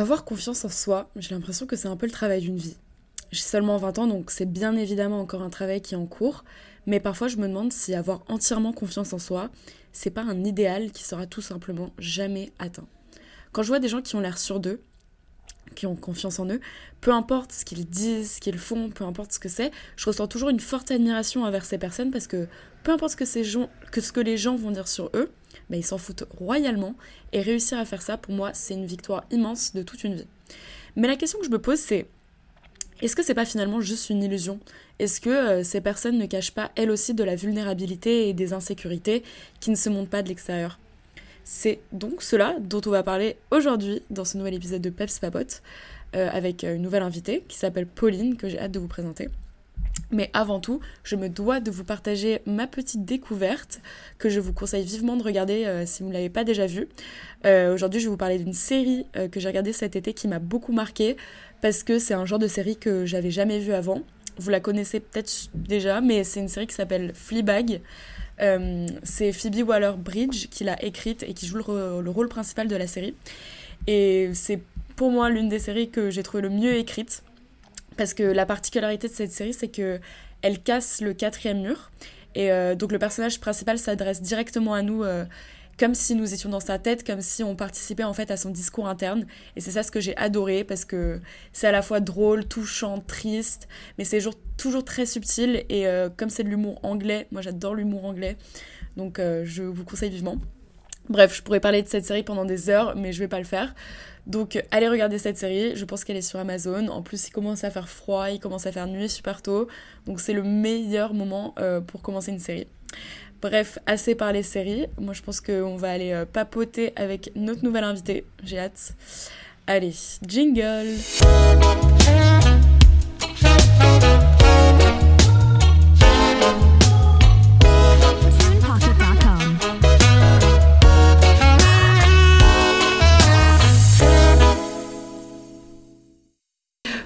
Avoir confiance en soi, j'ai l'impression que c'est un peu le travail d'une vie. J'ai seulement 20 ans, donc c'est bien évidemment encore un travail qui est en cours, mais parfois je me demande si avoir entièrement confiance en soi, c'est pas un idéal qui sera tout simplement jamais atteint. Quand je vois des gens qui ont l'air sûrs d'eux, qui ont confiance en eux, peu importe ce qu'ils disent, ce qu'ils font, peu importe ce que c'est, je ressens toujours une forte admiration envers ces personnes parce que peu importe ce que, ces gens, que, ce que les gens vont dire sur eux, bah, ils s'en foutent royalement et réussir à faire ça, pour moi, c'est une victoire immense de toute une vie. Mais la question que je me pose, c'est est-ce que c'est pas finalement juste une illusion? Est-ce que euh, ces personnes ne cachent pas elles aussi de la vulnérabilité et des insécurités qui ne se montrent pas de l'extérieur? C'est donc cela dont on va parler aujourd'hui dans ce nouvel épisode de Peps Papote euh, avec euh, une nouvelle invitée qui s'appelle Pauline que j'ai hâte de vous présenter. Mais avant tout, je me dois de vous partager ma petite découverte que je vous conseille vivement de regarder euh, si vous ne l'avez pas déjà vue. Aujourd'hui, je vais vous parler d'une série que j'ai regardée cet été qui m'a beaucoup marqué parce que c'est un genre de série que j'avais jamais vu avant. Vous la connaissez peut-être déjà, mais c'est une série qui s'appelle Fleabag. Euh, c'est Phoebe Waller-Bridge qui l'a écrite et qui joue le, rôle principal de la série. Et c'est pour moi l'une des séries que j'ai trouvé le mieux écrite. Parce que la particularité de cette série, c'est que elle casse le quatrième mur. Et euh, donc le personnage principal s'adresse directement à nous euh, comme si nous étions dans sa tête, comme si on participait en fait à son discours interne. Et c'est ça ce que j'ai adoré parce que c'est à la fois drôle, touchant, triste, mais c'est toujours très subtil. Et euh, comme c'est de l'humour anglais, moi j'adore l'humour anglais, donc je vous conseille vivement. Bref, je pourrais parler de cette série pendant des heures, mais je vais pas le faire. Donc allez regarder cette série, je pense qu'elle est sur Amazon. En plus, il commence à faire froid, il commence à faire nuit super tôt. Donc c'est le meilleur moment euh, pour commencer une série. Bref, assez parlé séries. Moi, je pense qu'on va aller euh, papoter avec notre nouvelle invitée. J'ai hâte. Allez, jingle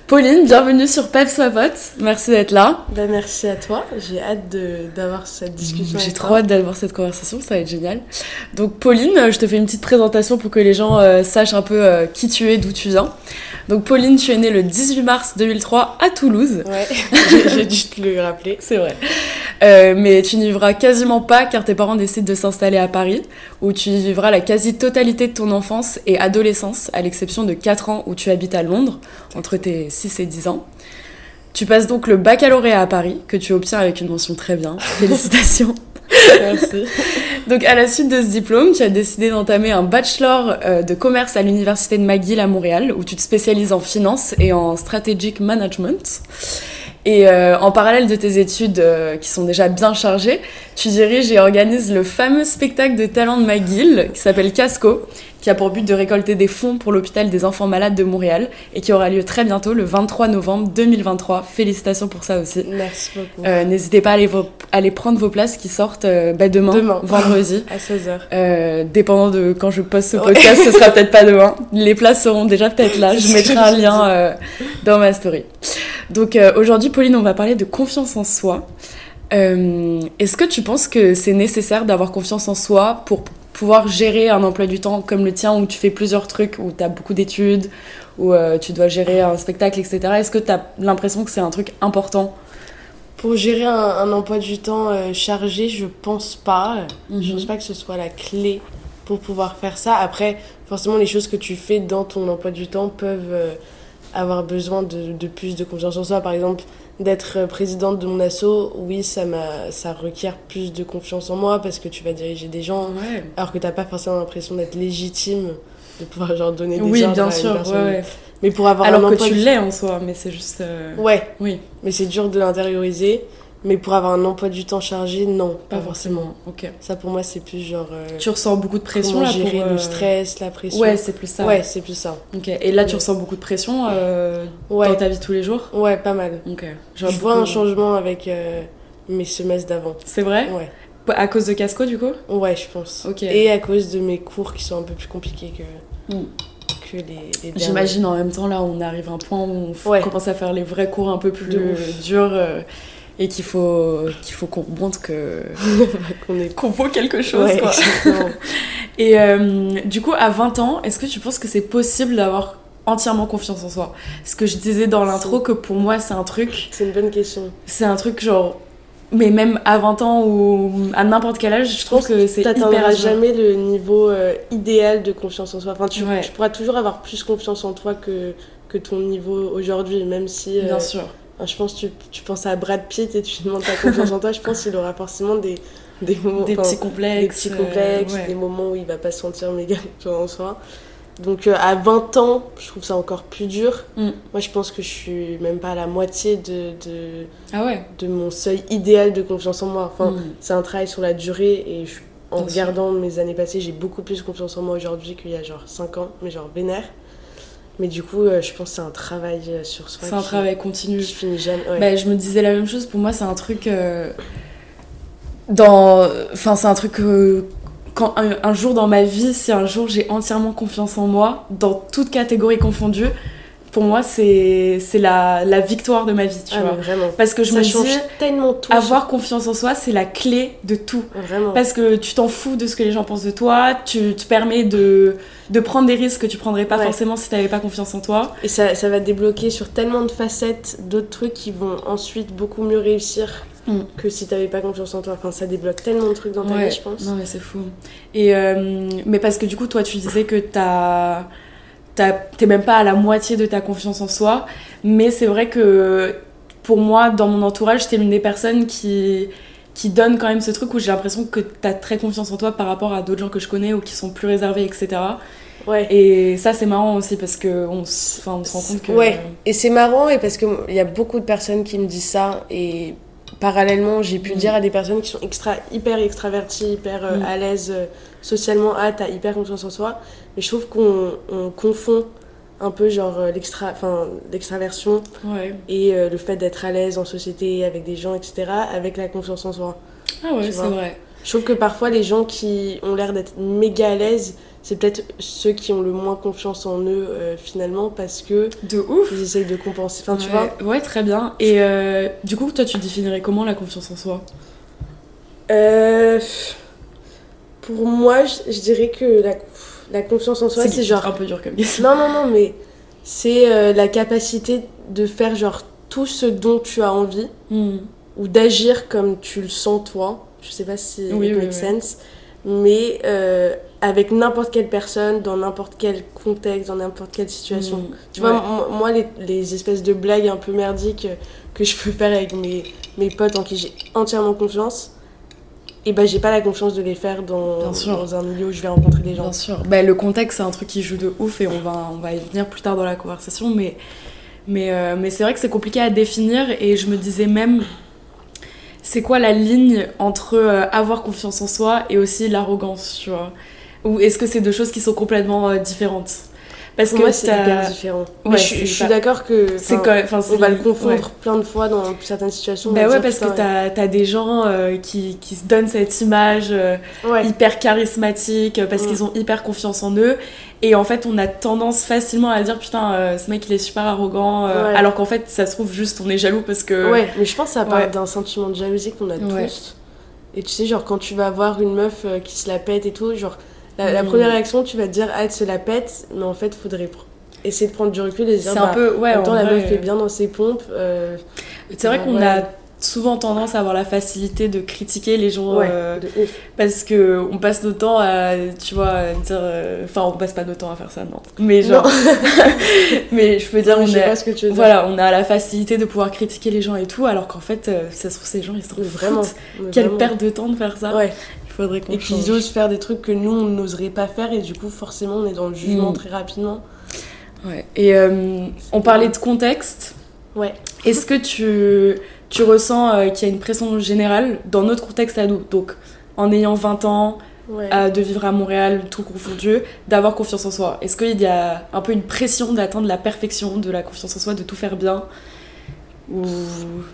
Pauline, bienvenue sur Peps. Merci d'être là. Bah, merci à toi. J'ai hâte d'avoir cette discussion. J'ai trop hâte d'avoir cette conversation, ça va être génial. Donc, Pauline, je te fais une petite présentation pour que les gens euh, sachent un peu euh, qui tu es, d'où tu viens. Donc, Pauline, tu es née le 18 mars 2003 à Toulouse. Ouais, j'ai dû te le rappeler. C'est vrai. Euh, mais tu n'y vivras quasiment pas car tes parents décident de s'installer à Paris, où tu vivras la quasi-totalité de ton enfance et adolescence, à l'exception de 4 ans où tu habites à Londres, entre tes 6 et 10 ans. Tu passes donc le baccalauréat à Paris, que tu obtiens avec une mention très bien. Félicitations. Merci. Donc à la suite de ce diplôme, tu as décidé d'entamer un bachelor euh, de commerce à l'université de McGill à Montréal, où tu te spécialises en finance et en strategic management. Et euh, en parallèle de tes études euh, qui sont déjà bien chargées, tu diriges et organises le fameux spectacle de talent de McGill qui s'appelle Casco, qui a pour but de récolter des fonds pour l'hôpital des enfants malades de Montréal et qui aura lieu très bientôt le 23 novembre 2023. Félicitations pour ça aussi. Merci beaucoup. Euh, N'hésitez pas à aller, prendre vos places qui sortent euh, bah, demain, demain, vendredi. à 16h. Euh, dépendant de quand je poste ce podcast, ce sera peut-être pas demain. Les places seront déjà peut-être là. Je mettrai un lien dans ma story. Donc aujourd'hui, Pauline, on va parler de confiance en soi. Est-ce que tu penses que c'est nécessaire d'avoir confiance en soi pour pouvoir gérer un emploi du temps comme le tien où tu fais plusieurs trucs, où tu as beaucoup d'études, où euh, tu dois gérer un spectacle, etc. Est-ce que tu as l'impression que c'est un truc important? Pour gérer un, un emploi du temps euh, chargé, je pense pas. Mhm. Je pense pas que ce soit la clé pour pouvoir faire ça. Après, forcément, les choses que tu fais dans ton emploi du temps peuvent euh, avoir besoin de, de plus de confiance en soi. Par exemple, d'être présidente de mon asso, oui, ça, m'a, ça requiert plus de confiance en moi parce que tu vas diriger des gens, Ouais. alors que t'as pas forcément l'impression d'être légitime, de pouvoir genre donner des Oui, ordres bien à une sûr. personne. ouais, ouais. Mais pour avoir un Alors que tu l'es en soi, mais c'est juste. euh, Ouais, Oui, mais c'est dur de l'intérioriser. Mais pour avoir un emploi du temps chargé, non, pas forcément. Ok. Ça pour moi c'est plus genre euh, Tu ressens beaucoup de pression là gérer pour. euh, le stress, la pression. Ouais, c'est plus ça. ouais, c'est plus ça. Ok. Et là, tu ressens beaucoup de pression euh, Ouais, dans ta vie de tous les jours? Ouais, pas mal. Ok. je vois un changement avec euh, mes semestres d'avant. C'est vrai? Ouais, À cause de Casco, du coup? Ouais, je pense. Ok. Et à cause de mes cours qui sont un peu plus compliqués que, Mm. que les, les. J'imagine en même temps, là, on arrive à un point où on Ouais. commence à faire les vrais cours un peu plus durs et qu'il faut qu'il faut qu'on montre que qu'on est qu'on vaut quelque chose. Ouais, quoi. Et euh, du coup, à 20 ans, est-ce que tu penses que c'est possible d'avoir entièrement confiance en soi? Ce que je disais dans l'intro, que pour moi, c'est un truc. C'est une bonne question. C'est un truc genre. Mais même à 20 ans ou à n'importe quel âge, je trouve que c'est hyper jamais le niveau euh, idéal de confiance en soi. Enfin, tu, tu, pourras toujours avoir plus confiance en toi que, que ton niveau aujourd'hui, même si. Bien sûr. Je pense que tu, tu penses à Brad Pitt et tu lui demandes ta confiance en toi, je pense qu'il aura forcément des, des, moments, des petits complexes, des, petits complexes des moments où il va pas se sentir méga en soi. Donc euh, à 20 ans, je trouve ça encore plus dur. Mm. Moi, je pense que je suis même pas à la moitié de, de, ah ouais. de mon seuil idéal de confiance en moi. Enfin, mm. c'est un travail sur la durée et en regardant mes années passées, j'ai beaucoup plus confiance en moi aujourd'hui qu'il y a genre 5 ans, mais genre vénère. Mais du coup, euh, je pense que c'est un travail euh, sur soi. C'est un travail continu. Je finis jamais. Bah, je me disais la même chose. Pour moi, c'est un truc. dans. Enfin, c'est un truc quand un, jour dans ma vie, si un jour j'ai entièrement confiance en moi, dans toute catégorie confondue, pour moi, c'est la, la victoire de ma vie, tu ah, vois. Vraiment. Parce que je ça me change tellement tout. avoir confiance en soi, c'est la clé de tout. Vraiment. Parce que tu t'en fous de ce que les gens pensent de toi, tu te permets de, de prendre des risques que tu prendrais pas forcément si tu n'avais pas confiance en toi. Et ça, ça va te débloquer sur tellement de facettes, d'autres trucs qui vont ensuite beaucoup mieux réussir Mm. que si t'avais pas confiance en toi. Enfin, ça débloque tellement de trucs dans ta vie, je pense. Non, mais c'est fou. Et, euh, mais parce que du coup, toi, tu disais que t'as. T'es même pas à la moitié de ta confiance en soi, mais c'est vrai que pour moi, dans mon entourage, t'es une des personnes qui, qui donne quand même ce truc où j'ai l'impression que t'as très confiance en toi par rapport à d'autres gens que je connais ou qui sont plus réservés, etc. Ouais. Et ça, c'est marrant aussi parce qu'on on se rend compte que. Ouais, et c'est marrant et parce qu'il y a beaucoup de personnes qui me disent ça et parallèlement, j'ai pu mm. dire à des personnes qui sont extra, hyper extraverties, hyper euh, mm. à l'aise euh, socialement, ah, t'as hyper confiance en soi. Mais je trouve qu'on confond un peu genre euh, l'extra, l'extraversion et le fait d'être à l'aise en société avec des gens, etc., avec la confiance en soi. Ah ouais, c'est vrai. Je trouve que parfois les gens qui ont l'air d'être méga à l'aise, c'est peut-être ceux qui ont le moins confiance en eux euh, finalement parce que de ouf ils essayent de compenser enfin tu vois ouais très bien et euh, du coup toi tu définirais comment la confiance en soi? Euh, pour moi je, dirais que la, la, confiance en soi c'est genre un peu dur comme question non non non mais c'est la capacité de faire genre tout ce dont tu as envie hmm. ou d'agir comme tu le sens toi je sais pas si oui, it makes sense mais avec n'importe quelle personne, dans n'importe quel contexte, dans n'importe quelle situation. Mm. tu vois, moi, les, les, espèces de blagues un peu merdiques que je peux faire avec mes, mes potes en qui j'ai entièrement confiance, et ben j'ai pas la confiance de les faire dans, dans, un milieu où je vais rencontrer des gens. Bien sûr. Bah, le contexte, c'est un truc qui joue de ouf et on va, on va y venir plus tard dans la conversation, mais, mais, euh, mais c'est vrai que c'est compliqué à définir et je me disais même c'est quoi la ligne entre euh, avoir confiance en soi et aussi l'arrogance, tu vois? Ou est-ce que c'est deux choses qui sont complètement euh, différentes? Parce que moi c'est hyper différent. Je, suis d'accord que on va le confondre plein de fois dans certaines situations bah ouais parce que t'as as des gens euh, qui, qui, se donnent cette image euh, hyper charismatique parce mm. qu'ils ont hyper confiance en eux. Et en fait on a tendance facilement à dire putain ce mec il est super arrogant alors qu'en fait ça se trouve juste on est jaloux parce que ouais mais je pense que ça part d'un sentiment de jalousie qu'on a tous. Et tu sais genre quand tu vas voir une meuf qui se la pète et tout genre la, première réaction, tu vas te dire, ah, elle se la pète, mais en fait, il faudrait essayer de prendre du recul et se dire, c'est un bah, peu, ouais, en la meuf fait bien dans ses pompes. Euh, c'est vrai qu'on a souvent tendance à avoir la facilité de critiquer les gens euh, parce que on passe notre temps à tu vois dire euh, enfin on passe pas notre temps à faire ça non. Mais genre mais je peux dire on a, ce que tu veux voilà on a la facilité de pouvoir critiquer les gens et tout alors qu'en fait ça se trouve ces gens ils se vraiment quelle perte de temps de faire ça. Ouais Faudrait qu'on Et qu'ils osent faire des trucs que nous, on n'oserait pas faire, et du coup, forcément, on est dans le jugement mm. très rapidement. Ouais. Et euh, on parlait de contexte. Ouais. Est-ce que tu, tu ressens euh, qu'il y a une pression générale dans notre contexte à nous? Donc, en ayant 20 ans, de vivre à Montréal, tout confondu, d'avoir confiance en soi Est-ce qu'il y a un peu une pression d'atteindre la perfection, de la confiance en soi, de tout faire bien? Ou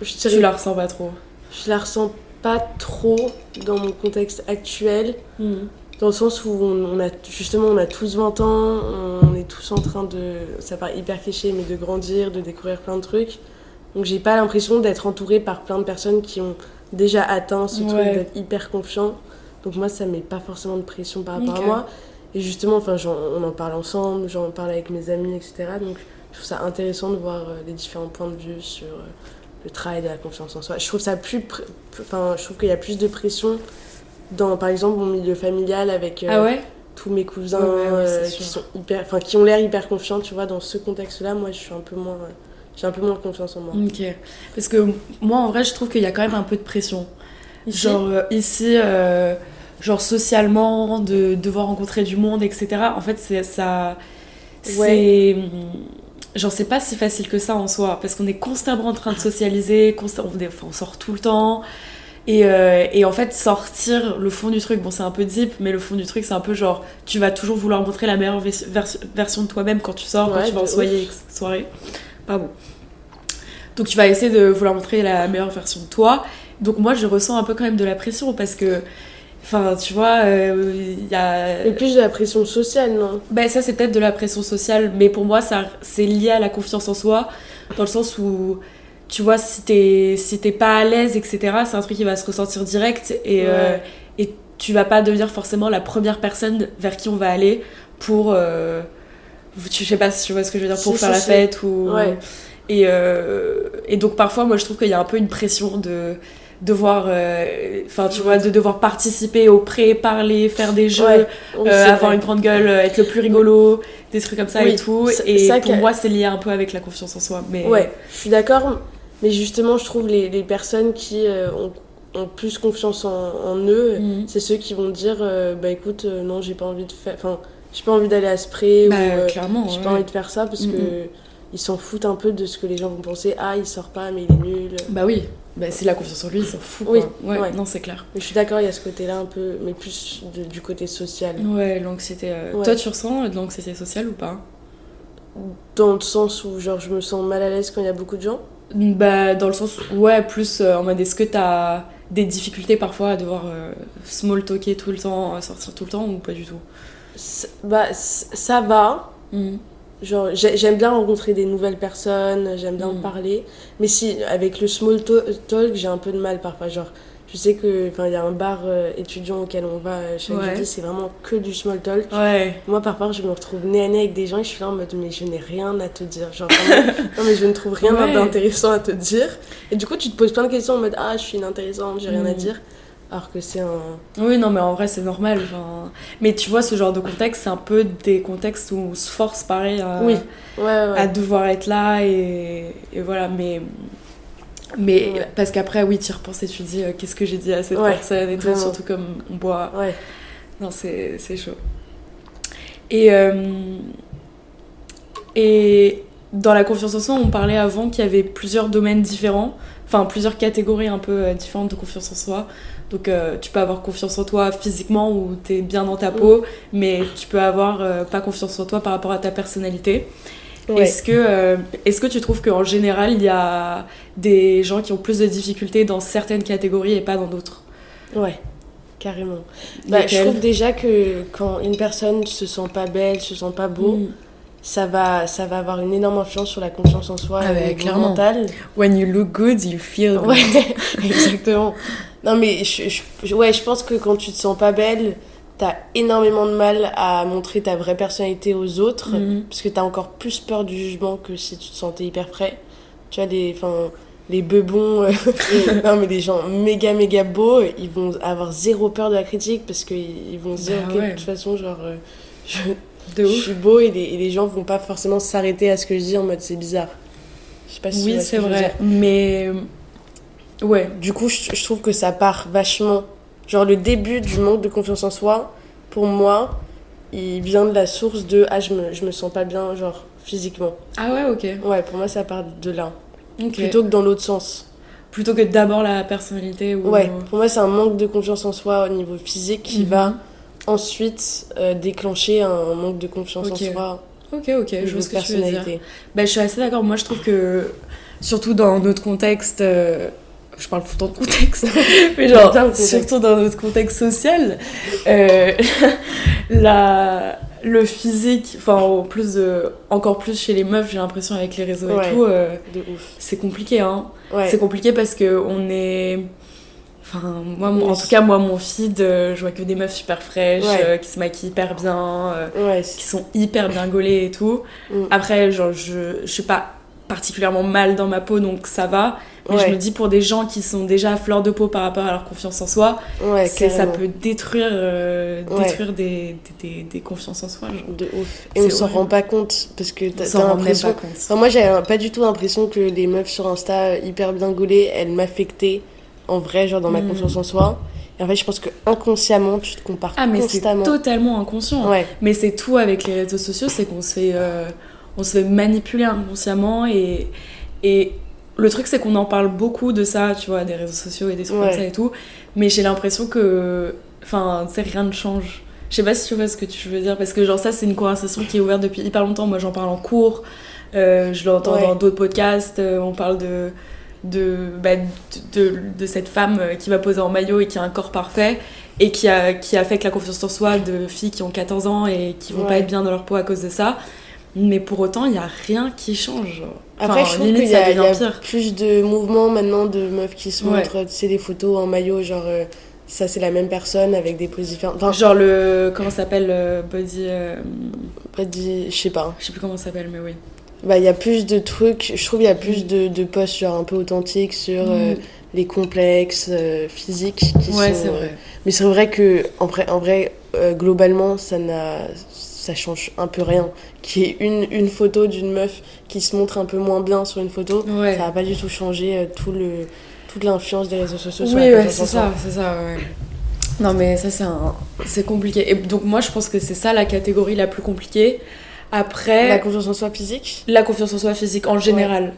je tu la ressens pas trop? Je la ressens pas trop dans mon contexte actuel. Hmm. Dans le sens où on, a justement on a tous 20 ans, on est tous en train de, ça paraît hyper cliché, mais de grandir, de découvrir plein de trucs. Donc j'ai pas l'impression d'être entourée par plein de personnes qui ont déjà atteint ce truc d'être hyper confiant. Donc moi ça met pas forcément de pression par rapport à moi. Et justement, enfin, on en parle ensemble, j'en parle avec mes amis, etc. Donc je trouve ça intéressant de voir euh, les différents points de vue sur euh, le travail de la confiance en soi. Je trouve ça plus, enfin, je trouve qu'il y a plus de pression dans, par exemple, mon milieu familial avec ah ouais? tous mes cousins qui sont hyper, enfin, qui ont l'air hyper confiants, tu vois. Dans ce contexte-là, moi, je suis un peu moins, j'ai un peu moins confiance en moi. Ok, parce que moi, en vrai, je trouve qu'il y a quand même un peu de pression. Genre ici genre socialement, de devoir rencontrer du monde, etc. En fait, c'est ça. C'est. Genre, c'est pas si facile que ça en soi, parce qu'on est constamment en train de socialiser, on, on sort tout le temps. Et, euh, et, en fait, sortir le fond du truc, bon, c'est un peu deep, mais le fond du truc, c'est un peu genre, tu vas toujours vouloir montrer la meilleure version de toi-même quand tu sors, quand tu vas en soirée, soirée. Pardon. Donc, tu vas essayer de vouloir montrer la meilleure version de toi. Donc, moi, je ressens un peu quand même de la pression parce que Enfin, tu vois, il euh, y a. Et plus de la pression sociale, non? Ben, ça, c'est peut-être de la pression sociale, mais pour moi, ça, c'est lié à la confiance en soi, dans le sens où, tu vois, si t'es, si t'es pas à l'aise, etc., c'est un truc qui va se ressentir direct et, euh, et tu vas pas devenir forcément la première personne vers qui on va aller pour. Euh, je sais pas si tu vois ce que je veux dire, pour faire la fête ou. Ouais. Et, et donc, parfois, moi, je trouve qu'il y a un peu une pression de devoir euh, enfin tu vois de devoir participer au pré parler faire des jeux euh, avoir une grande gueule être le plus rigolo des trucs comme ça et tout. Et pour moi c'est lié un peu avec la confiance en soi mais ouais je suis d'accord. Mais justement je trouve les, les personnes qui euh, ont, ont, plus confiance en, eux mhm. c'est ceux qui vont dire bah écoute non j'ai pas envie de faire enfin j'ai pas envie d'aller à ce pré bah, ou clairement j'ai pas envie de faire ça parce mhm. que ils s'en foutent un peu de ce que les gens vont penser. Ah il sort pas mais il est nul. Bah oui bah, c'est la confiance en lui, il s'en fout. Oui, ouais, non, c'est clair. Mais je suis d'accord, il y a ce côté-là un peu, mais plus du côté social. Ouais, l'anxiété. Euh, toi, tu ressens de l'anxiété sociale ou pas? Dans le sens où, genre, je me sens mal à l'aise quand il y a beaucoup de gens? Bah, dans le sens où, ouais, plus euh, en mode, est-ce que t'as des difficultés parfois à devoir euh, small talker tout le temps, sortir tout le temps ou pas du tout? Bah, ça va. Mmh. Genre, j'aime bien rencontrer des nouvelles personnes, j'aime bien mm. parler. Mais si, avec le small talk, j'ai un peu de mal parfois. Genre, je sais qu'il y a un bar euh, étudiant auquel on va chaque jeudi, c'est vraiment que du small talk. Moi, parfois, je me retrouve nez à nez avec des gens et je suis là en mode, mais je n'ai rien à te dire. Genre, non, mais je ne trouve rien d'intéressant à te dire. Et du coup, tu te poses plein de questions en mode, ah, je suis inintéressante, j'ai rien à mm. dire alors que c'est un... Oui, non, mais en vrai, c'est normal. Mais tu vois, ce genre de contexte, c'est un peu des contextes où on se force, pareil, à, oui. à devoir être là, et, et voilà, mais... Mais parce qu'après, oui, tu y repenses et tu te dis, euh, qu'est-ce que j'ai dit à cette personne, et tout, surtout comme on boit. Ouais. Non, c'est chaud. Et... Euh, et dans la confiance en soi, on parlait avant qu'il y avait plusieurs domaines différents, enfin plusieurs catégories un peu euh, différentes de confiance en soi. Donc euh, tu peux avoir confiance en toi physiquement ou tu es bien dans ta peau, mais tu peux avoir euh, pas confiance en toi par rapport à ta personnalité. Est-ce que, euh, est que tu trouves qu'en général, il y a des gens qui ont plus de difficultés dans certaines catégories et pas dans d'autres? Ouais, carrément. Bah, je trouve déjà que quand une personne se sent pas belle, se sent pas beau, mm. Ça, va, ça va avoir une énorme influence sur la confiance en soi ah et mentale. When you look good, you feel good. Ouais, exactement. Non, mais je, ouais, je pense que quand tu te sens pas belle, t'as énormément de mal à montrer ta vraie personnalité aux autres, mhm. parce que t'as encore plus peur du jugement que si tu te sentais hyper frais. Tu vois, les, les bebons, euh, non, mais les gens méga méga beaux, ils vont avoir zéro peur de la critique, parce qu'ils vont se dire, bah ok, de toute façon, genre, euh, je, suis beau, et les, et les gens vont pas forcément s'arrêter à ce que je dis en mode c'est bizarre. Je sais pas si oui, c'est vrai, mais Ouais, du coup, je, trouve que ça part vachement. Genre, le début du manque de confiance en soi, pour moi, il vient de la source de Ah, je me, je me sens pas bien, genre, physiquement. Ah ouais, ok. Ouais, pour moi, ça part de là. Plutôt que dans l'autre sens. Plutôt que d'abord la personnalité ou... Ouais, pour moi, c'est un manque de confiance en soi au niveau physique qui mhm. va ensuite euh, déclencher un manque de confiance en soi. Ok, ok, je vois ce que tu veux dire. Bah, je suis assez d'accord. Moi, je trouve que, surtout dans notre contexte. Euh, je parle tout le temps de contexte, mais genre, surtout dans notre contexte social, euh, la, le physique, enfin, en plus de, encore plus chez les meufs, j'ai l'impression avec les réseaux et tout, c'est compliqué, hein. C'est compliqué parce que on est. Enfin, moi, en tout cas, moi, mon feed, euh, je vois que des meufs super fraîches, Ouais. euh, qui se maquillent hyper bien, euh, Ouais, qui sont hyper bien gaulées et tout. Mm. Après, genre, je, je suis pas particulièrement mal dans ma peau, donc ça va. Mais Ouais. je me dis, pour des gens qui sont déjà à fleur de peau par rapport à leur confiance en soi, ça peut détruire, détruire des, des, des, des confiances en soi. genre. De ouf. Et on s'en rend pas compte parce que t'as l'impression. Enfin, moi, j'avais pas du tout l'impression que les meufs sur Insta hyper bien gaulées, elles m'affectaient en vrai, genre dans ma Mm. confiance en soi. Et en fait, je pense que inconsciemment, tu te compares Ah, mais c'est totalement inconscient. Ouais, Mais c'est tout avec les réseaux sociaux, c'est qu'on se fait, euh, on se fait manipuler inconsciemment et, et le truc c'est qu'on en parle beaucoup de ça, tu vois, des réseaux sociaux et des trucs Ouais. comme ça et tout. Mais j'ai l'impression que, enfin, tu sais, rien ne change. Je sais pas si tu vois ce que tu veux dire parce que genre ça c'est une conversation qui est ouverte depuis hyper longtemps. Moi j'en parle en cours, euh, je l'entends Ouais. dans d'autres podcasts. euh, on parle de de, bah, de, de, de cette femme euh, qui va poser en maillot et qui a un corps parfait et qui, a, qui affecte la confiance en soi de filles qui ont 14 ans et qui vont pas Ouais. être bien dans leur peau à cause de ça. Mais pour autant, il n'y a rien qui change. genre. Après, Enfin, je trouve limite, qu'il y, y a plus de mouvements maintenant de meufs qui se Ouais. montrent, tu sais, des photos en maillot, genre euh, ça c'est la même personne avec des poses différentes. Enfin, Genre le. Comment s'appelle le Body. euh, dit, je sais pas. je sais plus comment ça s'appelle, mais oui. Bah, il y a plus de trucs, je trouve il y a plus de, de posts genre un peu authentiques sur euh, les complexes euh, physiques qui ouais, sont, euh, vrai. Mais c'est vrai que, en vrai, en vrai globalement, ça n'a. Ça change un peu rien. Qu'il y ait une, une photo d'une meuf qui se montre un peu moins bien sur une photo, Ouais. ça va pas du tout changer euh, tout le, toute l'influence des réseaux sociaux sur Oui, la ouais, c'est ça, c'est ça, ouais. Non, mais ça, c'est un... c'est compliqué. Et donc, moi, je pense que c'est ça la catégorie la plus compliquée. Après, La la, confiance en soi physique confiance en soi physique en général.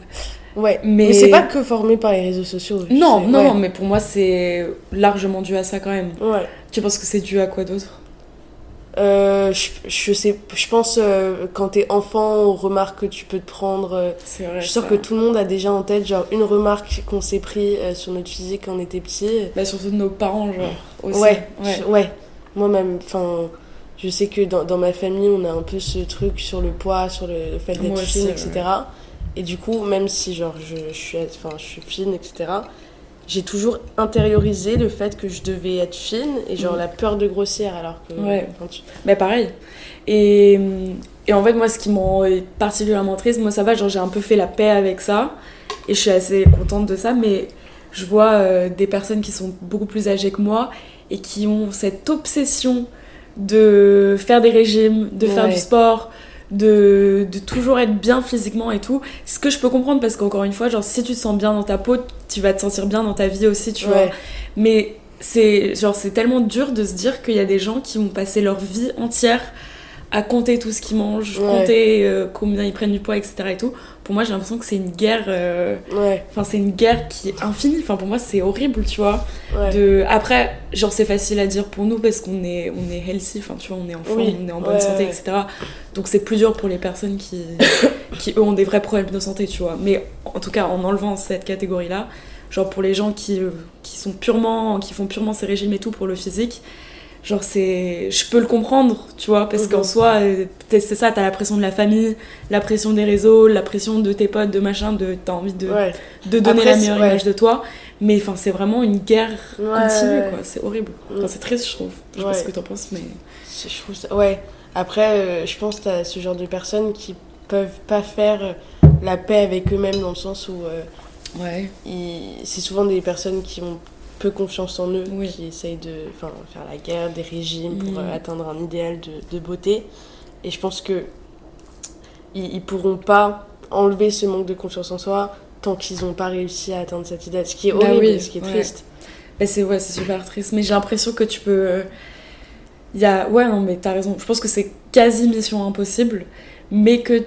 Ouais. Mais- Mais, c'est pas que formé par les réseaux sociaux. Non, non, Ouais. non, mais pour moi, c'est largement dû à ça quand même. Ouais. Tu penses que c'est dû à quoi d'autre? Euh, je, je sais, je pense euh, quand t'es enfant, aux remarques que tu peux te prendre. euh, C'est vrai. je suis sûre que tout le monde a déjà en tête genre une remarque qu'on s'est pris euh, sur notre physique quand on était petit. Bah, surtout de nos parents, genre. Aussi. Ouais, ouais. ouais. Moi même, enfin, je sais que dans, dans ma famille, on a un peu ce truc sur le poids, sur le, fait d'être fine, ouais. etc. Et du coup, même si genre je, je suis, enfin, je suis fine, etc. J'ai toujours intériorisé le fait que je devais être fine et genre Mhm. la peur de grossir alors que. Ouais. enfin, tu- Bah pareil. Et, et en fait, moi, ce qui m'en est particulièrement triste, moi, ça va, genre, j'ai un peu fait la paix avec ça. Et je suis assez contente de ça, mais je vois euh, des personnes qui sont beaucoup plus âgées que moi et qui ont cette obsession de faire des régimes, de faire Ouais. du sport, de, de toujours être bien physiquement et tout. Ce que je peux comprendre parce qu'encore une fois, genre, si tu te sens bien dans ta peau, tu vas te sentir bien dans ta vie aussi, tu vois. Mais c'est genre c'est tellement dur de se dire qu'il y a des gens qui vont passer leur vie entière à compter tout ce qu'ils mangent, Ouais. compter euh, combien ils prennent du poids, etc. Et tout. Pour moi, j'ai l'impression que c'est une guerre. euh, Ouais, Enfin, c'est une guerre qui est infinie. Enfin, pour moi, c'est horrible, tu vois. ouais. De... Après, genre, c'est facile à dire pour nous parce qu'on est, on est healthy, enfin, tu vois, on est en forme, Oui. on est en bonne Ouais, santé, etc. Donc, c'est plus dur pour les personnes qui, qui, eux, ont des vrais problèmes de santé, tu vois. Mais en tout cas, en enlevant cette catégorie-là, genre, pour les gens qui, euh, qui sont purement, qui font purement ces régimes et tout pour le physique, genre, c'est. Je peux le comprendre, tu vois, parce Mhm. qu'en soi, euh, c'est ça, t'as la pression de la famille, la pression des réseaux, la pression de tes potes, de machin, de. T'as envie de Ouais. de donner Après, la meilleure ouais. image de toi. Mais enfin, c'est vraiment une guerre Ouais, continue, quoi. C'est horrible. Enfin, Mm. c'est triste, je trouve. Je sais pas ce que t'en penses, mais. Je trouve ça... Ouais. Après, euh, je pense que t'as ce genre de personnes qui peuvent pas faire euh, la paix avec eux-mêmes dans le sens où euh, Ouais. c'est souvent des personnes qui ont peu confiance en eux, Oui. qui essayent de faire la guerre, des régimes pour Mm. euh, atteindre un idéal de, de beauté. Et je pense que ils, ils pourront pas enlever ce manque de confiance en soi tant qu'ils n'ont pas réussi à atteindre cet idéal. Ce qui est Bah horrible, oui, ce qui est ouais. triste. Bah, c'est ouais, c'est super triste. Mais j'ai l'impression que tu peux. euh, Il y a... Ouais, non, mais t'as raison. Je pense que c'est quasi mission impossible. Mais que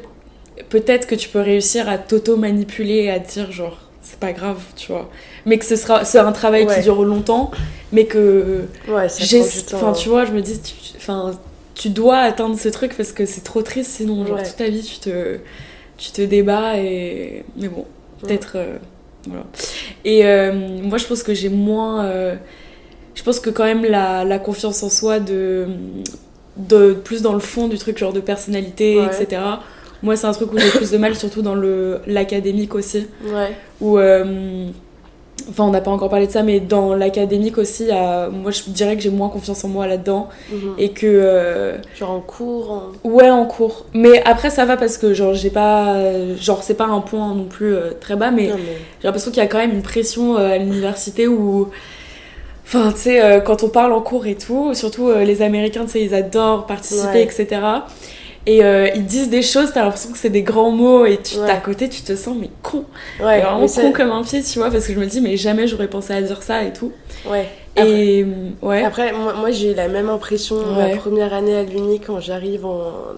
peut-être que tu peux réussir à t'auto-manipuler et à te dire, genre, c'est pas grave, tu vois. Mais que ce sera c'est un travail qui dure longtemps. Mais que. Ouais, J'ai-. Enfin, tu vois, je me dis, tu, enfin, tu dois atteindre ce truc parce que c'est trop triste sinon, genre Ouais. toute ta vie, tu te, tu te débats et. Mais bon, peut-être. euh, voilà. Et euh, moi, je pense que j'ai moins. euh, je pense que quand même la, la confiance en soi de, de. plus dans le fond du truc, genre de personnalité, etc. Moi, c'est un truc où j'ai plus de mal, surtout dans le l'académique aussi Ouais. où, euh, Enfin, on n'a pas encore parlé de ça, mais dans l'académique aussi, moi je dirais que j'ai moins confiance en moi là-dedans. Mhm. Et que. euh, Genre en cours. Ouais, en cours. Mais après, ça va parce que, genre, j'ai pas. Genre, c'est pas un point non plus euh, très bas, mais j'ai l'impression qu'il y a quand même une pression à l'université où. Enfin, tu sais, quand on parle en cours et tout, surtout les Américains, tu sais, ils adorent participer, Ouais. etc. Et euh, ils disent des choses, t'as l'impression que c'est des grands mots, et tu Ouais. à côté, tu te sens, mais con. Ouais, vraiment mais con comme un pied, tu vois, parce que je me dis, mais jamais j'aurais pensé à dire ça et tout. Ouais. Après- Et ouais. Après, moi, moi j'ai eu la même impression Ouais. la première année à l'Uni quand j'arrive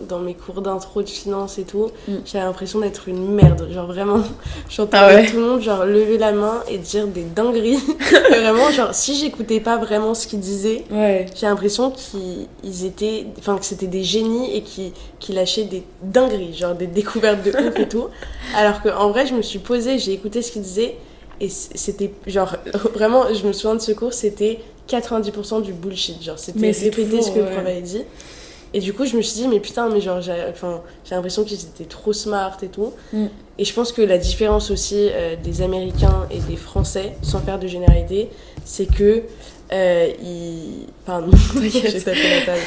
dans mes cours d'intro de finance et tout. Mm. J'avais l'impression d'être une merde. Genre vraiment, j'entendais Ah ouais. tout le monde genre lever la main et dire des dingueries. Vraiment, genre si j'écoutais pas vraiment ce qu'ils disaient, Ouais. j'ai l'impression qu'ils ils étaient, enfin que c'était des génies et qui qui lâchaient des dingueries, genre des découvertes de ouf et tout. Alors que en vrai, je me suis posée, j'ai écouté ce qu'ils disaient et c'était genre vraiment, je me souviens de ce cours, c'était 90% du bullshit, genre c'était répéter ce que le prof avait dit. Et du coup, je me suis dit, mais putain, mais genre, j'ai enfin, j'ai l'impression qu'ils étaient trop smart et tout. Mm. Et je pense que la différence aussi euh, des Américains et des Français, sans faire de généralité, c'est que euh, ils. Pardon, j'ai tapé la table.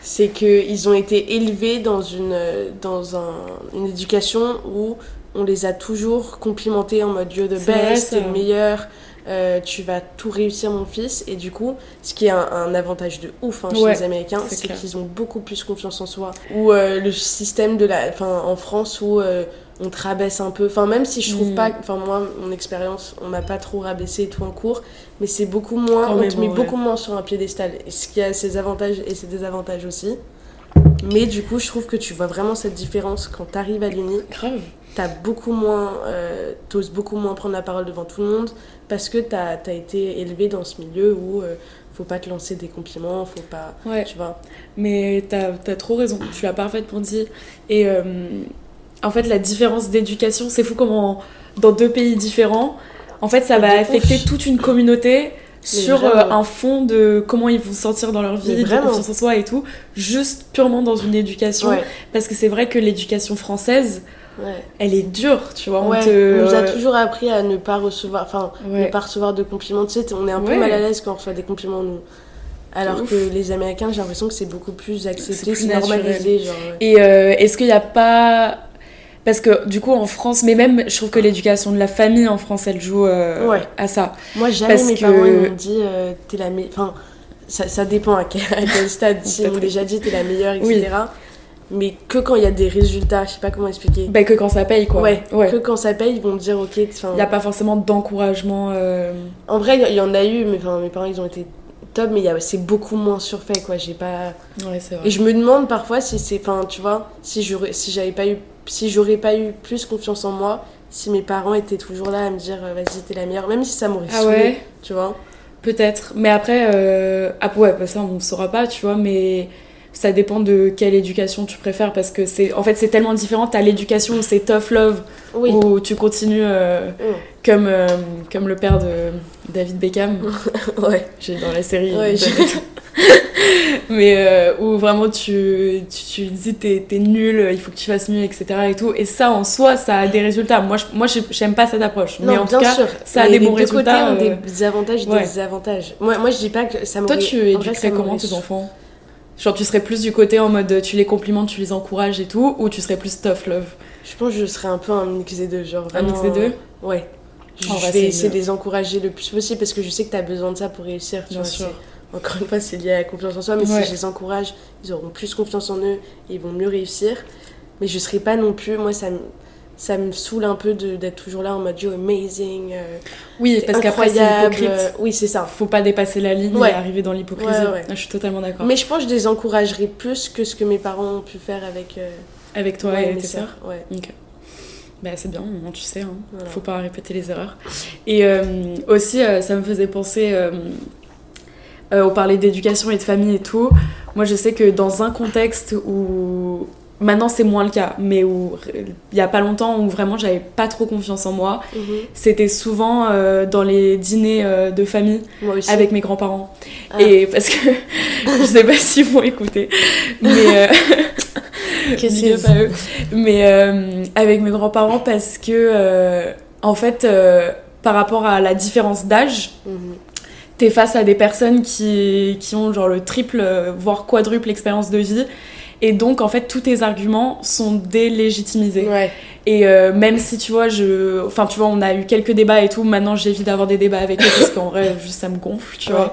C'est qu'ils ont été élevés dans une, dans un, une éducation où on les a toujours complimentés en mode you're the best, t'es le meilleur, euh, tu vas tout réussir mon fils. Et du coup, ce qui est un, un avantage de ouf hein, chez Ouais, les Américains, c'est qu'ils ont beaucoup plus confiance en soi. Ou euh, le système de la. Enfin, en France où. euh, on te rabaisse un peu. Enfin, même si je trouve Mm. pas. Enfin, moi, mon expérience, on m'a pas trop rabaissé et tout en cours. Mais c'est beaucoup moins. Quand on te met ouais. beaucoup moins sur un piédestal. Ce qui a ses avantages et ses désavantages aussi. Mais du coup, je trouve que tu vois vraiment cette différence quand t'arrives à l'uni. Grave. T'as beaucoup moins. Euh, T'oses beaucoup moins prendre la parole devant tout le monde. Parce que t'as as été élevé dans ce milieu où. euh, faut pas te lancer des compliments, faut pas. Ouais. Tu vois. Mais t'as as trop raison, tu l'as parfaitement dit. Et euh, en fait, la différence d'éducation, c'est fou comment dans deux pays différents, en fait, ça va affecter ouf. toute une communauté sur euh, un fond de comment ils vont se sentir dans leur vie, de confiance en soi et tout, juste purement dans une éducation. Ouais. Parce que c'est vrai que l'éducation française, Ouais. elle est dure, tu vois. Ouais, on te, on nous a toujours appris à ne pas recevoir, enfin, Ouais. ne pas recevoir de compliments. Tu sais, on est un peu mal à l'aise quand on reçoit des compliments, nous. Alors ouf. que les Américains, j'ai l'impression que c'est beaucoup plus accepté, C'est normalisé. Genre. Et euh, est-ce qu'il n'y a pas. Parce que du coup, en France, mais même, je trouve que l'éducation de la famille en France, elle joue euh, à ça. Moi, jamais parce mes que- parents ils m'ont dit, euh, t'es la meilleure. Enfin, ça, ça dépend à quel, à quel stade. M'ont Peut-être. déjà dit, t'es la meilleure, etc. Oui. Mais que quand il y a des résultats, je sais pas comment expliquer. Bah, que quand ça paye, quoi. ouais, ouais. que quand ça paye, ils vont me dire, ok. Il n'y a pas forcément d'encouragement. euh, En vrai, il y en a eu, mais enfin, mes parents, ils ont été top, mais c'est beaucoup moins surfait, quoi. J'ai pas. Ouais, c'est vrai. Et je me demande parfois si c'est, enfin, tu vois, si j'aurais, si pas eu, si j'aurais pas eu plus confiance en moi, si mes parents étaient toujours là à me dire, euh, vas-y, t'es la meilleure, même si ça m'aurait Ah ouais tu vois. Peut-être. Mais après, euh... ah, ouais, bah, ça, on ne saura pas, tu vois, mais ça dépend de quelle éducation tu préfères parce que c'est en fait c'est tellement différent t'as l'éducation où c'est tough love Oui. où tu continues euh, Mm. comme euh, comme le père de David Beckham Ouais. j'ai dans la série Ouais, mais euh, où vraiment tu, tu, tu dis t'es, nul, il faut que tu fasses mieux, etc. Et, tout. et ça en soi, ça a des résultats. Moi, je, moi j'ai- j'aime pas cette approche. mais Non, en bien tout cas, sûr. ça a Mais des les bons deux côtés résultats. ont euh. des avantages et ouais. des désavantages. Moi, moi, je dis pas que ça. Toi, tu en vrai, ça éduquerais comment tes enfants? Genre, tu serais plus du côté en mode tu les complimentes, tu les encourages et tout, ou tu serais plus tough love? Je pense que je serais un peu un mix des deux, genre Un mix des deux? Ouais. Je vrai, vais essayer de les encourager le plus possible parce que je sais que tu as besoin de ça pour réussir. Tu Bien vois, sûr. Encore une fois, c'est lié à la confiance en soi, mais Ouais. si je les encourage, ils auront plus confiance en eux et ils vont mieux réussir. Mais je serai pas non plus. Moi, ça me, ça me saoule un peu d'être toujours là en mode you're amazing. euh, Oui, parce qu'après, c'est hypocrite. euh, Oui, c'est ça. Faut pas dépasser la ligne Ouais. et arriver dans l'hypocrisie. Ouais, ouais. Je suis totalement d'accord. Mais je pense que je les encouragerai plus que ce que mes parents ont pu faire avec euh, Avec toi et tes sœurs. Ouais. Ok. Bah, c'est bien, tu sais, hein. Voilà. faut pas répéter les erreurs. Et euh, aussi, euh, ça me faisait penser, on parlait d'éducation et de famille et tout. Moi, je sais que dans un contexte où, maintenant c'est moins le cas, mais où il y a pas longtemps où vraiment j'avais pas trop confiance en moi, Mhm. c'était souvent euh, dans les dîners euh, de famille avec mes grands-parents. Ah. Et parce que je sais pas s'ils vont écouter, mais euh, que eux. Mais avec mes grands-parents parce que en fait par rapport à la différence d'âge, Mhm. t'es face à des personnes qui, qui ont genre le triple, voire quadruple expérience de vie. Et donc, en fait, tous tes arguments sont délégitimisés. Ouais. Et euh, même si, tu vois, je... Enfin, tu vois, on a eu quelques débats et tout, maintenant j'évite d'avoir des débats avec eux parce qu'en vrai, juste ça me gonfle, tu Ouais. vois.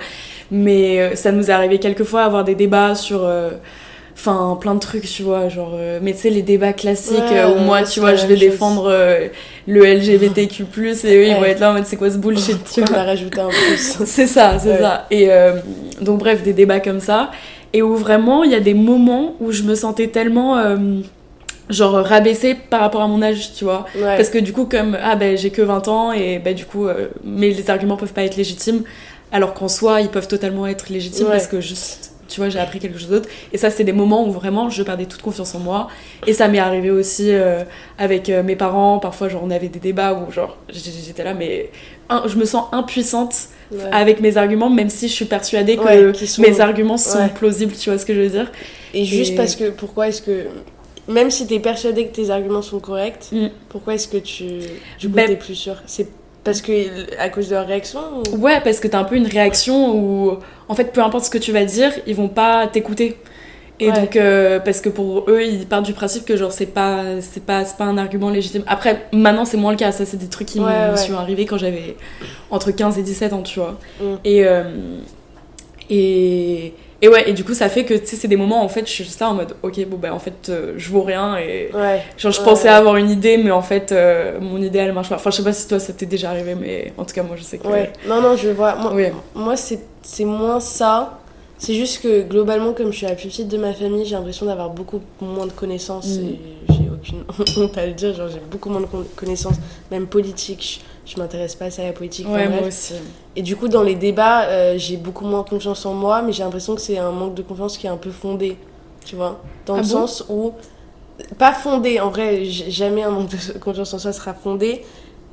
Mais euh, ça nous est arrivé quelques fois avoir des débats sur... euh, Enfin, plein de trucs, tu vois, genre... euh, mais tu sais, les débats classiques Ouais, euh, où moi, tu vois, je vais défendre euh, le LGBTQ+, et eux, ils vont être là en mode, c'est quoi ce bullshit, tu On vois. a rajouté un plus. C'est ça, c'est Ouais. ça. Et donc, bref, des débats comme ça. Et où vraiment, il y a des moments où je me sentais tellement, euh, genre, rabaissée par rapport à mon âge, tu vois. Ouais. Parce que du coup, comme, ah ben, j'ai que 20 ans, et ben, du coup, euh, mais les arguments peuvent pas être légitimes, alors qu'en soi, ils peuvent totalement être légitimes Ouais. parce que juste, tu vois, j'ai appris quelque chose d'autre. Et ça, c'est des moments où vraiment, je perdais toute confiance en moi. Et ça m'est arrivé aussi euh, avec euh, mes parents. Parfois, genre, on avait des débats où, genre, j'étais là, mais un- je me sens impuissante Ouais. avec mes arguments, même si je suis persuadée que Ouais, qu'ils sont- mes arguments sont Ouais. plausibles, tu vois ce que je veux dire Et juste Et- parce que, pourquoi est-ce que, même si t'es persuadé que tes arguments sont corrects, Mm. pourquoi est-ce que tu, du coup, Ben- t'es plus sûr C'est parce que, à cause de leur réaction ou... Ouais, parce que t'as un peu une réaction où, en fait, peu importe ce que tu vas dire, ils vont pas t'écouter. Et Ouais. donc, euh, parce que pour eux, ils partent du principe que, genre, c'est pas, c'est pas, c'est pas un argument légitime. Après, maintenant, c'est moins le cas. Ça, c'est des trucs qui Ouais, me ouais. sont arrivés quand j'avais entre 15 et 17 ans, tu vois. Mm. Et, euh, et, et ouais, et du coup, ça fait que, tu sais, c'est des moments, en fait, je suis juste là en mode, ok, bon, bah, en fait, euh, je vaux rien et. Genre, je pensais avoir une idée, mais en fait, euh, mon idée, elle marche pas. Enfin, je sais pas si toi, ça t'est déjà arrivé, mais en tout cas, moi, je sais que. Ouais. Non, non, je vois. Moi, Oui. moi c'est c'est moins ça. C'est juste que globalement, comme je suis la plus petite de ma famille, j'ai l'impression d'avoir beaucoup moins de connaissances. Mm. Et j'ai aucune honte à le dire. Genre, j'ai beaucoup moins de con- connaissances, même politiques. Je, je m'intéresse pas assez à la politique. Ouais, bref. moi aussi. Et du coup, dans les débats, euh, j'ai beaucoup moins confiance en moi, mais j'ai l'impression que c'est un manque de confiance qui est un peu fondé. Tu vois? Dans Ah le bon? sens où. Pas fondé, en vrai, jamais un manque de confiance en soi sera fondé.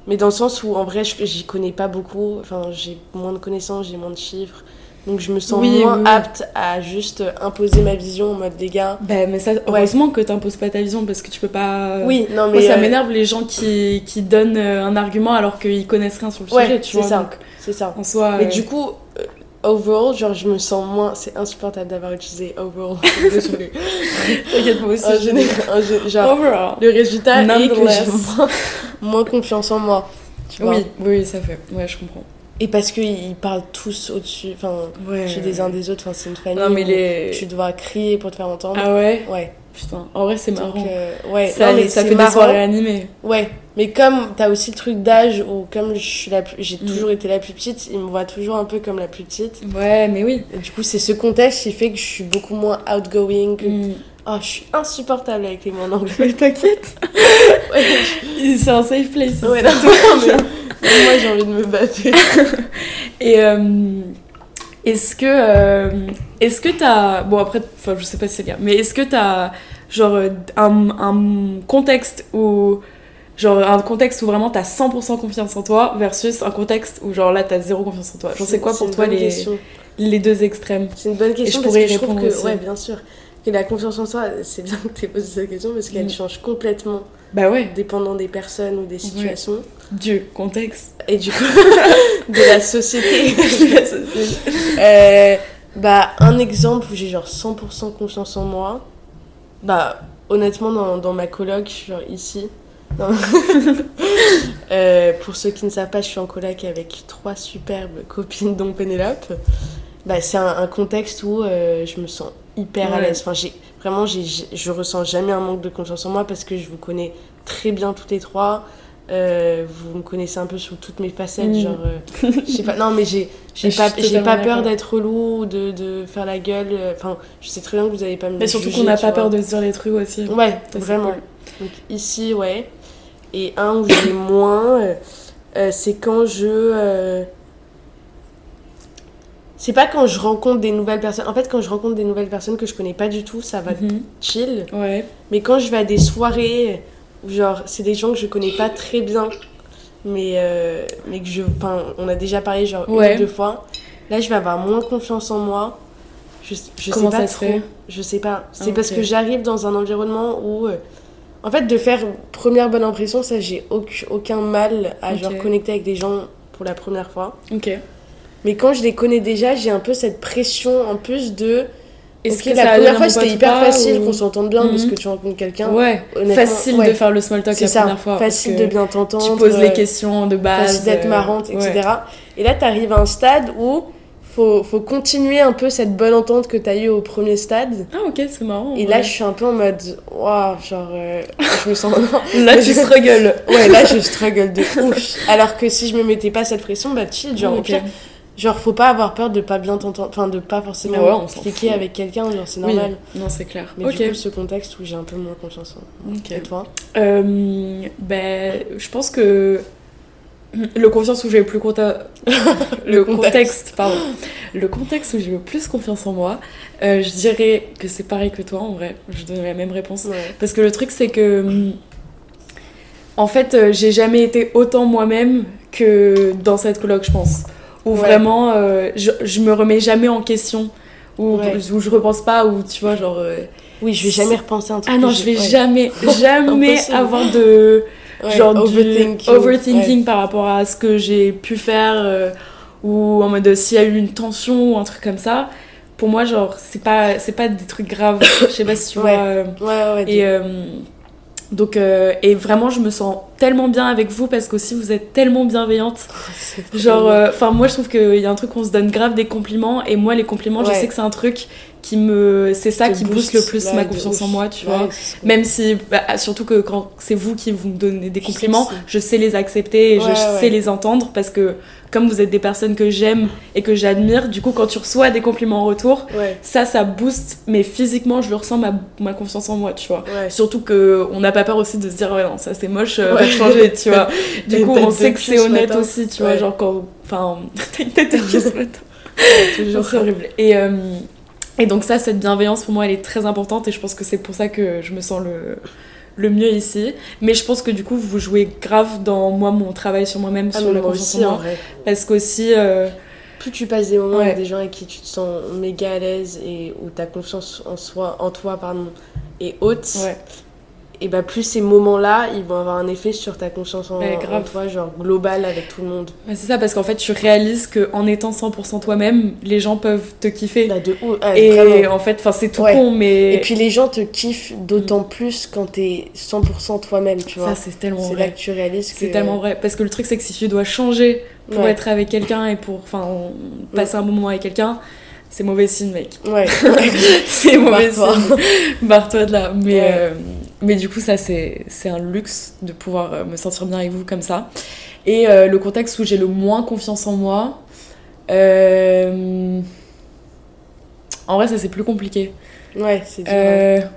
Mais dans le sens où, en vrai, j'y connais pas beaucoup. Enfin, j'ai moins de connaissances, j'ai moins de chiffres. Donc, je me sens Oui, moins oui, apte à juste imposer ma vision en mode, les gars. Bah, mais ça, heureusement que t'imposes pas ta vision parce que tu peux pas. Oui, non, mais. Moi, ça euh, m'énerve les gens qui, qui donnent euh, un argument alors qu'ils connaissent rien sur le Ouais, sujet, tu c'est vois. ça. C'est ça. en soi. Mais euh, du coup, euh, overall, genre, je me sens moins. C'est insupportable d'avoir utilisé overall. Désolée. T'inquiète, moi aussi. En général, en genre, Overall. le résultat est que j'ai moins, moins confiance en moi. Tu vois Oui, oui, ça fait. Ouais, je comprends. Et parce qu'ils parlent tous au-dessus, enfin, Ouais. au-dessus des uns des autres, enfin, c'est une famille Non, mais où les. tu dois crier pour te faire entendre. Ah ouais? Ouais. Putain. En vrai, c'est marrant. Donc, euh, ouais, ça, non, mais ça c'est fait marrant. des soirées animées. Ouais, mais comme t'as aussi le truc d'âge où, comme je suis la plus- j'ai Mm. toujours été la plus petite, ils me voient toujours un peu comme la plus petite. Ouais, mais oui. Et du coup, c'est ce contexte qui fait que je suis beaucoup moins outgoing. Que... Mm. Oh, je suis insupportable avec les mots en anglais. Mais t'inquiète. Ouais, c'est un safe place. ouais, non, mais moi j'ai envie de me battre. Et euh, est-ce que euh, est-ce que t'as bon après enfin je sais pas si c'est cas mais est-ce que t'as genre un, un contexte où genre un contexte où vraiment t'as 100% confiance en toi versus un contexte où genre là t'as zéro confiance en toi? J'en sais quoi pour toi les, question. les deux extrêmes? C'est une bonne question je parce pourrais que je trouve répondre que, aussi. ouais, bien sûr, que la confiance en soi, c'est bien que tu aies posé cette question parce qu'elle Mm. change complètement bah ouais dépendant des personnes ou des situations du contexte et du coup de la société. Euh, bah, un exemple où j'ai genre 100% confiance en moi, bah, honnêtement, dans, dans ma coloc, genre ici. Euh, pour ceux qui ne savent pas, je suis en coloc avec trois superbes copines, dont Pénélope. Bah, c'est un, un contexte où euh, je me sens hyper à l'aise. Enfin, j'ai, vraiment, je ressens jamais un manque de confiance en moi parce que je vous connais très bien toutes les trois. Euh, vous me connaissez un peu sur toutes mes facettes, Mm. genre, euh, je sais pas, non mais j'ai, j'ai pas, j'ai pas peur d'être relou, ou de, de faire la gueule, euh, enfin, je sais très bien que vous allez pas me mais surtout qu'on n'a pas vois. peur de dire les trucs aussi Ouais, vraiment. cool. Donc ici, ouais. Et un où j'ai moins, euh, c'est quand je. C'est pas quand je rencontre des nouvelles personnes. En fait, quand je rencontre des nouvelles personnes que je connais pas du tout, ça va Mhm. chill. ouais Mais quand je vais à des soirées où, genre, c'est des gens que je connais pas très bien, mais, euh, mais que je. Enfin, on a déjà parlé, genre, Ouais. une ou deux fois. Là, je vais avoir moins confiance en moi. Je, je Comment sais pas ça trop. fait Je sais pas. C'est Ah, parce ok. que j'arrive dans un environnement où. euh, En fait, de faire première bonne impression, ça, j'ai auc- aucun mal à genre connecter avec des gens pour la première fois. Ok. Mais quand je les connais déjà, j'ai un peu cette pression en plus de. Est-ce que la ça première fois, c'était hyper facile ou- qu'on s'entende bien parce Mhm. que tu rencontres quelqu'un. Ouais, facile ouais. de faire le small talk la ça, première fois. facile de bien t'entendre. Tu poses les euh, questions de base. facile d'être euh, marrante, ouais. etc. Et là, t'arrives à un stade où faut, faut continuer un peu cette bonne entente que t'as eue au premier stade. Ah, ok, c'est marrant. Et ouais. là, je suis un peu en mode, waouh, genre, euh, je me sens. Là, tu struggles. ouais, là, je struggle de ouf. Alors que si je me mettais pas cette pression, bah chill, genre, au Ok. pire, genre, faut pas avoir peur de pas bien t'entendre, enfin, de pas forcément ouais, on cliquer avec quelqu'un, genre, c'est Oui, normal. non, c'est clair. Mais ok. du coup, ce contexte où j'ai un peu moins confiance en. Ok. Et toi Euh, ben, je pense que le confiance où j'ai le plus conta- le contexte. contexte, pardon, le contexte où j'ai le plus confiance en moi, euh, je dirais que c'est pareil que toi en vrai. Je donne la même réponse. Ouais. Parce que le truc c'est que en fait euh, j'ai jamais été autant moi-même que dans cette colloque je pense. Où Ouais. vraiment euh, je, je me remets jamais en question. Où, Ouais. où je repense pas, où tu vois genre... euh, Oui, je vais jamais repenser à un truc. ah non, je vais ouais. jamais, jamais avoir de genre du overthinking. overthinking par rapport à ce que j'ai pu faire euh, ou en mode s'il y a eu une tension ou un truc comme ça. Pour moi, genre, c'est pas, c'est pas des trucs graves. Je sais pas si tu vois. Ouais, ouais, ouais. et euh, donc, euh, et vraiment, je me sens tellement bien avec vous parce qu'aussi vous êtes tellement bienveillante. Trop Genre, bien. enfin, moi je trouve qu'il y a un truc, on se donne grave des compliments et moi, les compliments, je sais que c'est un truc qui me. C'est ça qui booste le plus ma confiance en moi, tu Ouais, vois. Même si, bah, surtout que quand c'est vous qui vous me donnez des compliments, je sais les accepter et je sais les entendre parce que comme vous êtes des personnes que j'aime et que j'admire, du coup quand tu reçois des compliments en retour, Ouais, ça, ça booste, mais physiquement je le ressens ma, ma confiance en moi, tu vois. ouais. Surtout que on n'a pas peur aussi de se dire ouais non ça c'est moche, euh, Ouais. va changer, tu vois. Du coup on sait que c'est ce honnête aussi, tu vois, genre quand, enfin, t'as une tête de cul ce matin. Toujours C'est horrible. Et, euh, et donc ça, cette bienveillance, pour moi, elle est très importante et je pense que c'est pour ça que je me sens le, le mieux ici. Mais je pense que du coup, vous jouez grave dans moi, mon travail sur moi-même, Ah, sur la confiance aussi, en moi. Parce qu'aussi, euh, Plus tu passes des moments Ouais. avec des gens avec qui tu te sens méga à l'aise et où ta confiance en soi, en toi, pardon, est haute, ouais, et bah plus ces moments-là, ils vont avoir un effet sur ta confiance en, Ouais, en toi, genre global avec tout le monde. C'est ça, parce qu'en fait, tu réalises qu'en étant 100% toi-même, les gens peuvent te kiffer. Là, de ouf, ouais, Et vraiment. en fait, enfin, c'est tout Ouais. con, mais Et puis les gens te kiffent d'autant plus quand t'es 100% toi-même, tu vois. ça, c'est tellement C'est vrai. là que tu réalises que. C'est tellement vrai. Parce que le truc, c'est que si tu dois changer pour être avec quelqu'un et pour enfin, passer un bon moment avec quelqu'un, c'est mauvais signe, mec. Ouais. c'est mauvais Barre-toi. signe. Barre-toi de là. Mais, euh, mais du coup, ça, c'est un luxe de pouvoir euh, me sentir bien avec vous comme ça. Et euh, le contexte où j'ai le moins confiance en moi, euh, en vrai, ça, c'est plus compliqué. ouais, c'est dur.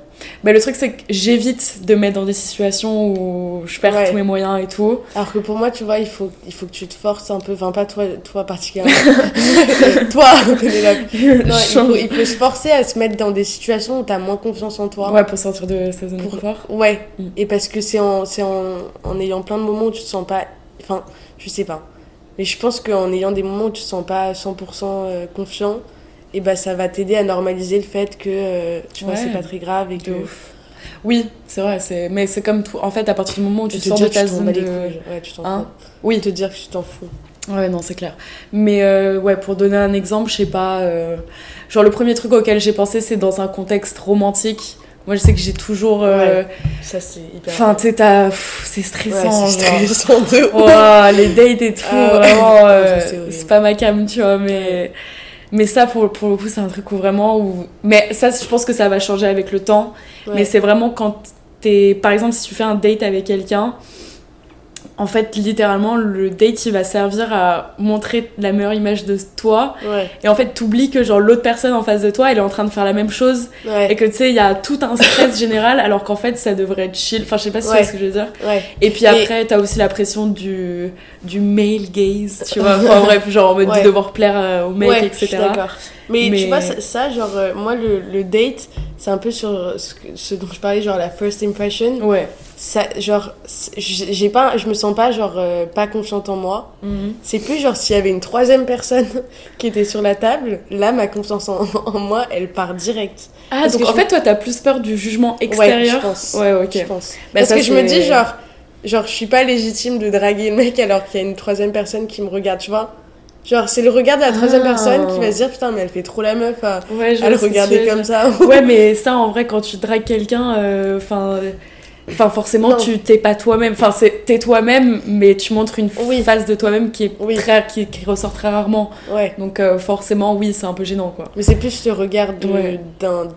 Bah, le truc, c'est que j'évite de me mettre dans des situations où je perds Ouais. tous mes moyens et tout. Alors que pour moi, tu vois, il faut, il faut que tu te forces un peu. Enfin, pas toi, toi particulièrement. toi, Pénélope. Non, il, faut, il faut se forcer à se mettre dans des situations où t'as moins confiance en toi. Ouais, pour sortir de sa zone de confort. Ouais. Mm. Et parce que c'est en, en, en ayant plein de moments où tu te sens pas. Enfin, je sais pas. Mais je pense qu'en ayant des moments où tu te sens pas 100% euh, confiant, et bah ça va t'aider à normaliser le fait que euh, tu vois, Ouais. c'est pas très grave et que. Ouf. Oui, c'est vrai, c'est... mais c'est comme tout. En fait, à partir du moment où tu te sors de que ta zone de. Ouais, tu t'en Hein? fous. Oui, Te dire que tu t'en fous. ouais, non, c'est clair. Mais euh, ouais, pour donner un exemple, je sais pas. euh, Genre, le premier truc auquel j'ai pensé, c'est dans un contexte romantique. Moi, je sais que j'ai toujours. euh, Ça, c'est hyper. Enfin, tu sais, c'est Ouais, stressant. c'est genre. stressant de. Ouah, les dates et tout, Ah ouais. vraiment, euh, c'est c'est pas ma cam, tu vois, mais, mais ça, pour, pour le coup, c'est un truc où vraiment, où... mais ça, je pense que ça va changer avec le temps, Ouais. mais c'est vraiment quand t'es, par exemple, si tu fais un date avec quelqu'un, en fait, littéralement, le date, il va servir à montrer la meilleure image de toi, Ouais, et en fait, t'oublies que, genre, l'autre personne en face de toi, elle est en train de faire la même chose, ouais, et que, tu sais, il y a tout un stress général, alors qu'en fait, ça devrait être chill, enfin, je sais pas si tu vois Ouais. ce que je veux dire. ouais. Et puis après, t'as aussi la pression du, du male gaze, tu vois. Enfin bref, genre en mode Ouais. de devoir plaire euh, au mec, ouais, etc. D'accord. Mais, Mais- tu vois, ça, ça, genre, euh, moi, le, le date, c'est un peu sur ce dont je parlais, genre la first impression. Ouais, ça, genre, j'ai pas, je me sens pas, genre, euh, pas confiante en moi. Mhm. C'est plus, genre, s'il y avait une troisième personne qui était sur la table, là, ma confiance en, en moi, elle part direct. Ah, Parce donc en fait, toi, t'as plus peur du jugement Ouais, extérieur je pense. Ouais, ok. Je pense. Bah, Parce ça, que je me dis, genre, genre, je suis pas légitime de draguer le mec alors qu'il y a une troisième personne qui me regarde, tu vois. Genre, c'est le regard de la troisième Ah. personne qui va se dire, putain, mais elle fait trop la meuf à, Ouais, je à le regarder comme ça. Ouais, mais ça, en vrai, quand tu dragues quelqu'un, euh, enfin. Forcément, Non. tu t'es pas toi-même. Enfin, c'est- t'es toi-même, mais tu montres une Oui. face de toi-même qui est Oui. très, qui, qui ressort très rarement. Ouais. Donc, euh, forcément, oui, c'est un peu gênant, quoi. Mais c'est plus le regard Ouais. d'un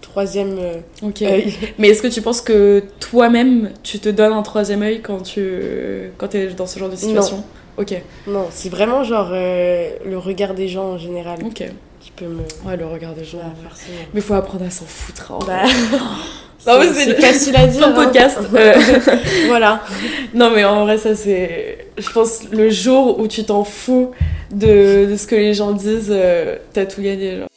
troisième euh, Ok. œil. Mais est-ce que tu penses que toi-même, tu te donnes un troisième œil quand tu quand t'es dans ce genre de situation? Ok. Non, c'est vraiment genre euh, le regard des gens en général Ok. qui peut me. Ouais, le regard des gens. Forcément. Mais faut apprendre à s'en foutre. hein. Bah, Non, c'est c'est c'est facile à dire. Hein. podcast. Euh, Voilà. non, mais en vrai, ça c'est. Je pense le jour où tu t'en fous de, de ce que les gens disent, euh, t'as tout gagné. Genre.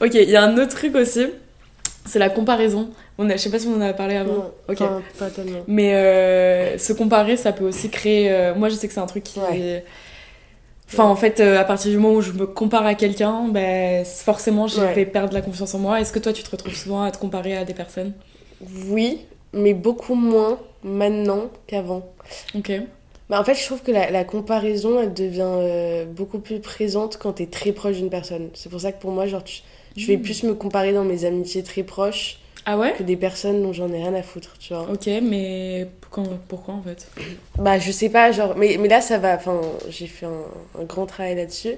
Ok, il y a un autre truc aussi, c'est la comparaison. On a, je sais pas si on en a parlé avant. Non, enfin, pas tellement. Mais euh, se comparer, ça peut aussi créer. euh, moi, je sais que c'est un truc qui. Ouais. Enfin, en fait, euh, à partir du moment où je me compare à quelqu'un, ben, forcément, je vais perdre la confiance en moi. Est-ce que toi, tu te retrouves souvent à te comparer à des personnes? Oui, mais beaucoup moins maintenant qu'avant. Ok. Bah, en fait, je trouve que la, la comparaison, elle devient beaucoup plus présente quand t'es très proche d'une personne. C'est pour ça que pour moi, genre, tu- je vais Mm. plus me comparer dans mes amitiés très proches Ah ouais que des personnes dont j'en ai rien à foutre, tu vois. Ok, mais pourquoi, pourquoi en fait? Bah, je sais pas, genre, mais, mais là, ça va, enfin, j'ai fait un, un grand travail là-dessus.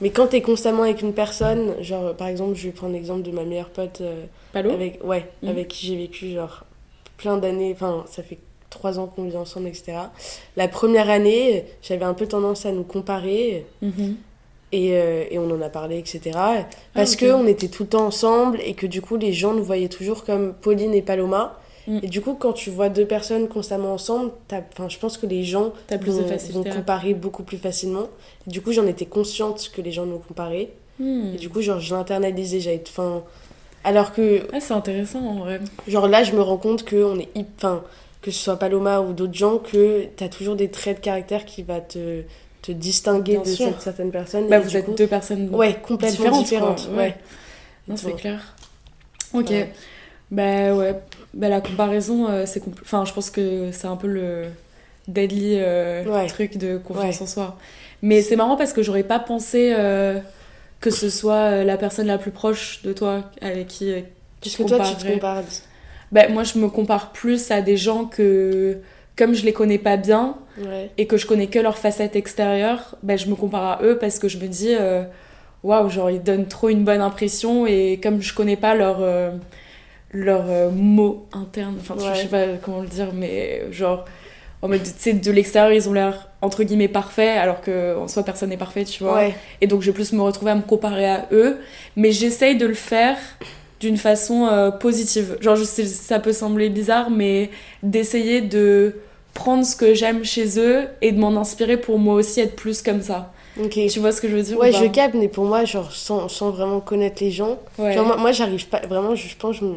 Mais quand t'es constamment avec une personne, genre, par exemple, je vais prendre l'exemple de ma meilleure pote euh, Palo? avec, ouais, Mhm. avec qui j'ai vécu, genre, plein d'années, enfin, ça fait trois ans qu'on vit ensemble, etc. La première année, j'avais un peu tendance à nous comparer. Mhm. Et, euh, et on en a parlé, etc. Parce ok. que on était tout le temps ensemble et que du coup, les gens nous voyaient toujours comme Pauline et Paloma. Mm. Et du coup, quand tu vois deux personnes constamment ensemble, je pense que les gens T'as plus vont, comparer beaucoup plus facilement. Et du coup, j'en étais consciente que les gens nous comparaient. Hmm. Et du coup, genre, je l'internalisais. J'avais, enfin, alors que, Ah, c'est intéressant en vrai. genre là, je me rends compte que on est, enfin, que ce soit Paloma ou d'autres gens, que t'as toujours des traits de caractère qui va te, te distinguer Bien de sûr. cette certaine personne. Bah, vous êtes coup- deux personnes Ouais, complètement différentes. différentes. ouais. Non, c'est Ouais. clair. Ok. Ouais. Bah ouais. Bah la comparaison, euh, c'est compl- Enfin, je pense que c'est un peu le deadly euh, Ouais. truc de confiance Ouais. en soi. Mais c'est marrant parce que j'aurais pas pensé euh, que ce soit la personne la plus proche de toi avec qui euh, tu Parce te que toi, tu te compares. Bah, moi, je me compare plus à des gens que, comme je les connais pas bien Ouais. et que je connais que leur facette extérieure, bah, je me compare à eux parce que je me dis, euh, waouh, genre, ils donnent trop une bonne impression et comme je connais pas leur, euh, leur euh, mot interne, enfin, Ouais. je sais pas comment le dire, mais genre, en mode, tu sais, de l'extérieur, ils ont l'air entre guillemets parfaits alors que en soi, personne n'est parfait, tu vois. Ouais. Et donc, je vais plus me retrouver à me comparer à eux. Mais j'essaye de le faire d'une façon euh, positive. Genre, je sais, ça peut sembler bizarre, mais d'essayer de prendre ce que j'aime chez eux et de m'en inspirer pour moi aussi être plus comme ça. Ok. Tu vois ce que je veux dire Ouais, je capte, mais pour moi, genre, sans, sans vraiment connaître les gens. Ouais. Genre, moi, moi, j'arrive pas. Vraiment, je, je pense, je me.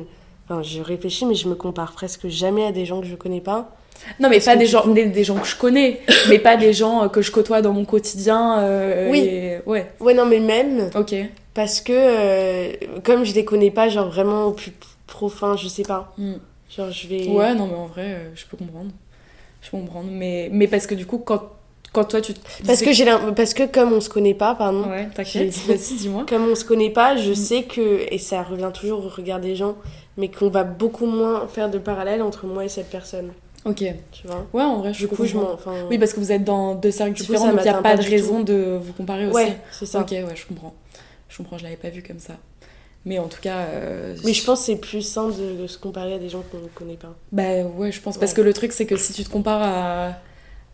Enfin, je réfléchis, mais je me compare presque jamais à des gens que je connais pas. non, mais parce pas des gens, des, des gens que je connais, mais pas des gens euh, que je côtoie dans mon quotidien. euh, Oui. et- Ouais, Ouais, non, mais même. ok. Parce que, euh, comme je les connais pas, genre, vraiment au plus profond, je sais pas. Mm. Genre, je vais. Ouais, non, mais en vrai, euh, je peux comprendre. Je peux comprendre. Mais, mais parce que du coup, quand, quand toi, tu. Parce que, j'ai parce que comme on se connaît pas, pardon. Ouais, t'inquiète, vas-y, dis-moi. Comme on se connaît pas, Mm. je sais que, et ça revient toujours au regard des gens, mais qu'on va beaucoup moins faire de parallèle entre moi et cette personne, Ok. tu vois? Ouais, en vrai, je Du coup, je m'en. Enfin, Oui, parce que vous êtes dans deux cercles coup, différents, donc il n'y a pas, pas de raison de vous comparer aussi. Ouais, c'est ça. Ok, ouais, je comprends. Je comprends, je l'avais pas vu comme ça. Mais en tout cas. euh, Mais je pense que c'est plus simple de, de se comparer à des gens qu'on ne connaît pas. Bah ouais, je pense. Parce que le truc, c'est que si tu te compares à,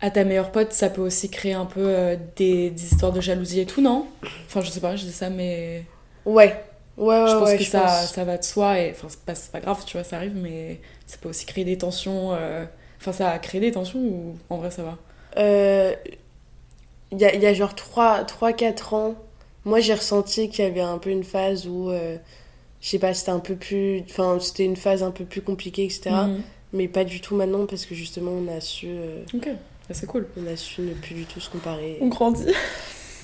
à ta meilleure pote, ça peut aussi créer un peu euh, des, des histoires de jalousie et tout, non? Enfin, je sais pas, je dis ça, mais. Ouais, Ouais, ouais, je pense ouais, que je ça, pense. ça va de soi et enfin c'est pas, pas grave tu vois ça arrive mais ça peut aussi créer des tensions euh, enfin ça a créé des tensions ou en vrai ça va? Euh, Il y, a, y a genre 3-4 ans, moi j'ai ressenti qu'il y avait un peu une phase où, euh, je sais pas, c'était un peu plus. Enfin, c'était une phase un peu plus compliquée, etc. Mhm. Mais pas du tout maintenant parce que justement on a su, euh, ok Bah, c'est cool on a su ne plus du tout se comparer. on grandit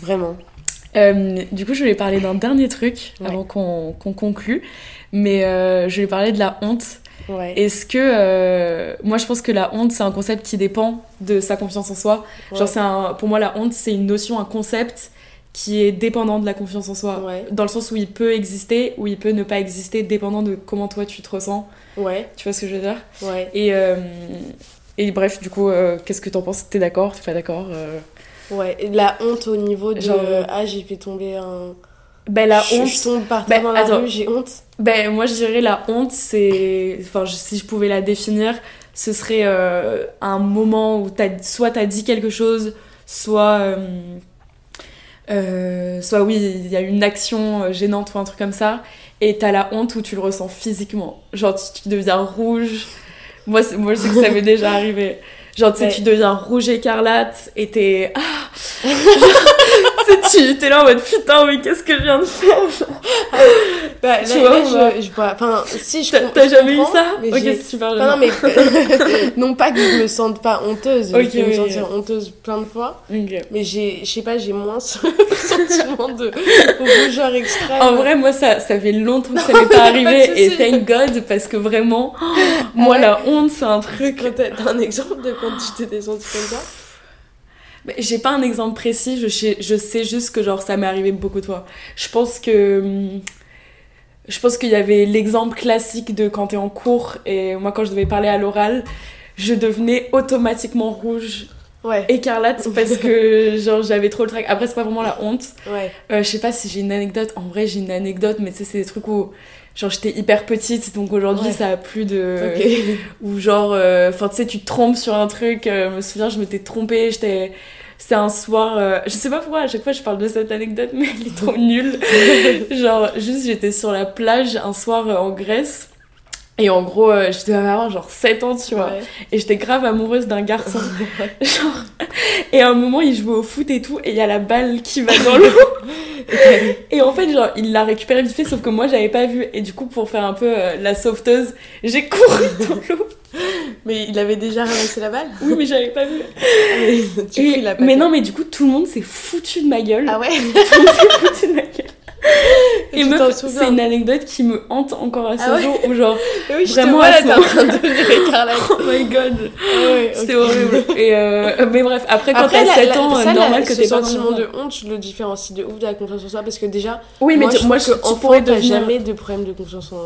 Vraiment. Euh, du coup je voulais parler d'un dernier truc Ouais. avant qu'on qu'on conclue mais euh, je voulais parler de la honte Ouais. Est-ce que euh, moi je pense que la honte c'est un concept qui dépend de sa confiance en soi. Genre c'est pour moi la honte c'est une notion, un concept qui est dépendant de la confiance en soi. Ouais. Dans le sens où il peut exister ou il peut ne pas exister dépendant de comment toi tu te ressens. Ouais. Tu vois ce que je veux dire? Ouais. Et euh, et bref du coup euh, qu'est-ce que t'en penses? T'es d'accord? T'es pas d'accord Euh, Ouais. Et la honte au niveau de. Genre, ah, j'ai fait tomber un. Ben la je, honte. Je tombe par terre Ben, dans la attends. rue, j'ai honte. Ben, moi, je dirais la honte, c'est. Enfin, je- si je pouvais la définir, ce serait un moment où t'as... soit t'as dit quelque chose, soit. Euh, soit, oui, il y a une action euh, gênante ou un truc comme ça, et t'as la honte où tu le ressens physiquement. Genre, tu, tu deviens rouge. Moi, c'est- moi, je sais que ça m'est déjà arrivé. Genre, tu sais, Ouais. tu deviens rouge écarlate et t'es. Ah Tu T'es là en mode putain, mais qu'est-ce que je viens de faire Bah, Tu là, vois, là, je, je vois. Enfin, si je T'as jamais eu ça mais Ok, super Enfin, non, gênant. mais non pas que je me sente pas honteuse, Ok, je peux me oui, sentir oui. honteuse plein de fois, mais j'ai, je sais pas, j'ai moins ce sentiment de rougeur extrême. En vrai, moi, ça, ça fait longtemps que ça m'est pas arrivé pas et thank God parce que vraiment, moi, ouais la honte, c'est un truc. T'as, un exemple de quand tu t'étais sentie comme ça? J'ai pas un exemple précis, je sais, je sais juste que genre ça m'est arrivé beaucoup de fois. Je pense que. hum, Je pense qu'il y avait l'exemple classique de quand t'es en cours et moi, quand je devais parler à l'oral, je devenais automatiquement rouge, Ouais, écarlate parce que genre j'avais trop le trac. Après, c'est pas vraiment la honte. ouais, Euh, je sais pas si j'ai une anecdote. En vrai, j'ai une anecdote, mais tu sais, c'est des trucs où. Genre, j'étais hyper petite, donc aujourd'hui, Ouais. ça a plus de. Ou genre. euh, Enfin, tu sais, tu te trompes sur un truc. euh, je me souviens, je m'étais trompée. J'étais. C'était un soir. euh, Je sais pas pourquoi, à chaque fois, je parle de cette anecdote, mais elle est trop nulle. genre, juste, j'étais sur la plage un soir en Grèce. Et en gros, euh, je devais avoir genre 7 ans, tu vois. Ouais. Et j'étais grave amoureuse d'un garçon. Genre, et à un moment, il jouait au foot et tout, et il y a la balle qui va dans l'eau. Et en fait, genre, il l'a récupéré vite fait, sauf que moi, j'avais pas vu. Et du coup, pour faire un peu euh, la sauveteuse, j'ai couru dans l'eau. Mais il avait déjà ramassé la balle Oui, mais j'avais pas vu. Du coup, Et- il a pas mais fait. non, mais du coup, tout le monde s'est foutu de ma gueule. Ah ouais Tout le monde s'est foutu de ma gueule. Et tu meuf, c'est une anecdote qui me hante encore à ce Ah ouais jour, où genre, Oui, je Vraiment, à ce moment- oh my god, Ah ouais, c'était horrible. Et euh, mais bref, après, quand t'as la- 7 la- ans, ça, la- normal que t'es pas sentiment de honte, je le différencie de ouf de la confiance en soi parce que déjà, Oui, mais moi, tu- je moi, trouve je, que tu enfant, pourrais t'as devenir... jamais de problème de confiance en,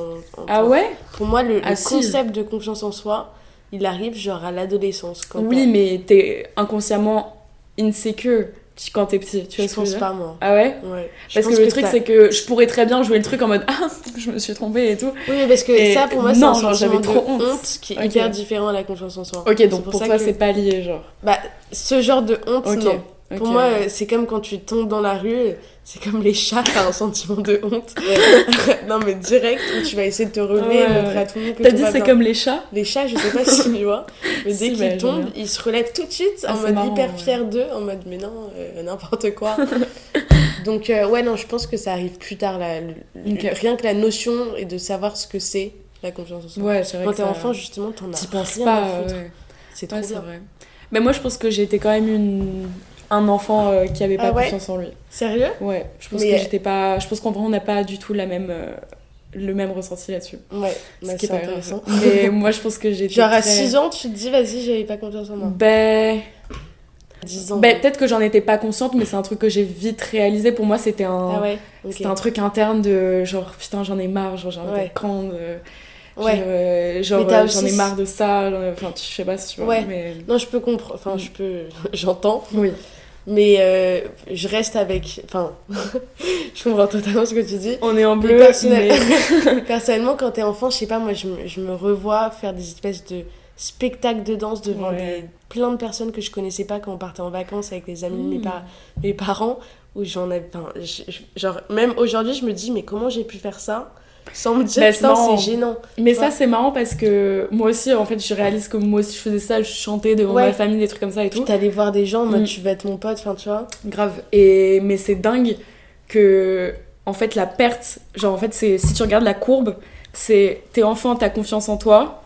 en Ah toi. ouais? Pour moi, le, le Ah, si. concept de confiance en soi, il arrive genre à l'adolescence. quand Oui, mais t'es inconsciemment insecure tu- quand t'es petit, tu vois je ce que je veux pense pas moi. Ah ouais Ouais. Parce que le truc, c'est que je pourrais très bien jouer le truc en mode Ah, je me suis trompée et tout. Oui, mais parce que Et ça, pour moi, c'est un genre, sentiment trop de honte. honte. qui est hyper différent à la confiance en soi. Ok, donc pour ça toi, que- c'est pas lié, genre. Bah, ce genre de honte, Ok. non. Pour moi, c'est comme quand tu tombes dans la rue, c'est comme les chats, t'as un sentiment de honte. non, mais direct, tu vas essayer de te relever et montrer à tout le monde que T'as dit c'est comme les chats Les chats, je sais pas si tu vois, mais dès Si, qu'ils tombent, ils se relèvent tout de suite Ah, en mode marrant, hyper ouais. fiers d'eux, en mode mais non, euh, n'importe quoi. Donc, euh, ouais, non, je pense que ça arrive plus tard, Ok. rien que la notion et de savoir ce que c'est la confiance en soi. Ouais, c'est vrai Quand t'es ça- enfant, justement, t'en as T'y penses pas. à foutre. ouais. C'est trop Ouais, vrai. Mais moi, je pense que j'étais quand même une... un enfant euh, qui avait pas Ah ouais confiance en lui. Sérieux? Ouais, je pense Mais- que j'étais pas. Je pense qu'en vrai, on n'a pas du tout la même, euh, le même ressenti là-dessus. Ouais, Ce bah, qui est c'est pas intéressant. grave. Mais moi, je pense que j'étais. Genre à très- 6 ans, tu te dis, vas-y, j'avais pas confiance en moi. Ben. 10 ans. ben, peut-être que j'en étais pas consciente, mais c'est un truc que j'ai vite réalisé. Pour moi, c'était un. Ah ouais. C'était un truc interne de genre putain j'en ai marre genre j'ai envie Ouais. grande euh, Ouais. genre, euh, euh, j'en ai marre de ça enfin tu- je sais pas si tu vois Ouais. mais Non, je peux comprendre. Enfin, Mm. je peux. J'entends. oui Mais euh, je reste avec. Enfin, je comprends totalement ce que tu dis. on est en Mais bleu personnel- mais- Personnellement, quand t'es enfant, je sais pas, moi, je me, je me revois faire des espèces de spectacle de danse devant Ouais. des, plein de personnes que je connaissais pas quand on partait en vacances avec les amis de mes, Mm. par- mes parents. Où j'en avais. enfin, je- je- genre, même aujourd'hui, je me dis, mais comment j'ai pu faire ça? Sans me dire, Bah, c'est gênant. Mais ça, c'est marrant parce que moi aussi, en fait, je réalise que moi aussi, je faisais ça, je chantais devant Ouais. ma famille, des trucs comme ça et tout. t'allais voir des gens en mode, Mm. tu vas être mon pote, enfin, tu vois. Grave. Et, mais c'est dingue que, en fait, la perte, genre, en fait, c'est si tu regardes la courbe, c'est t'es enfant, t'as confiance en toi,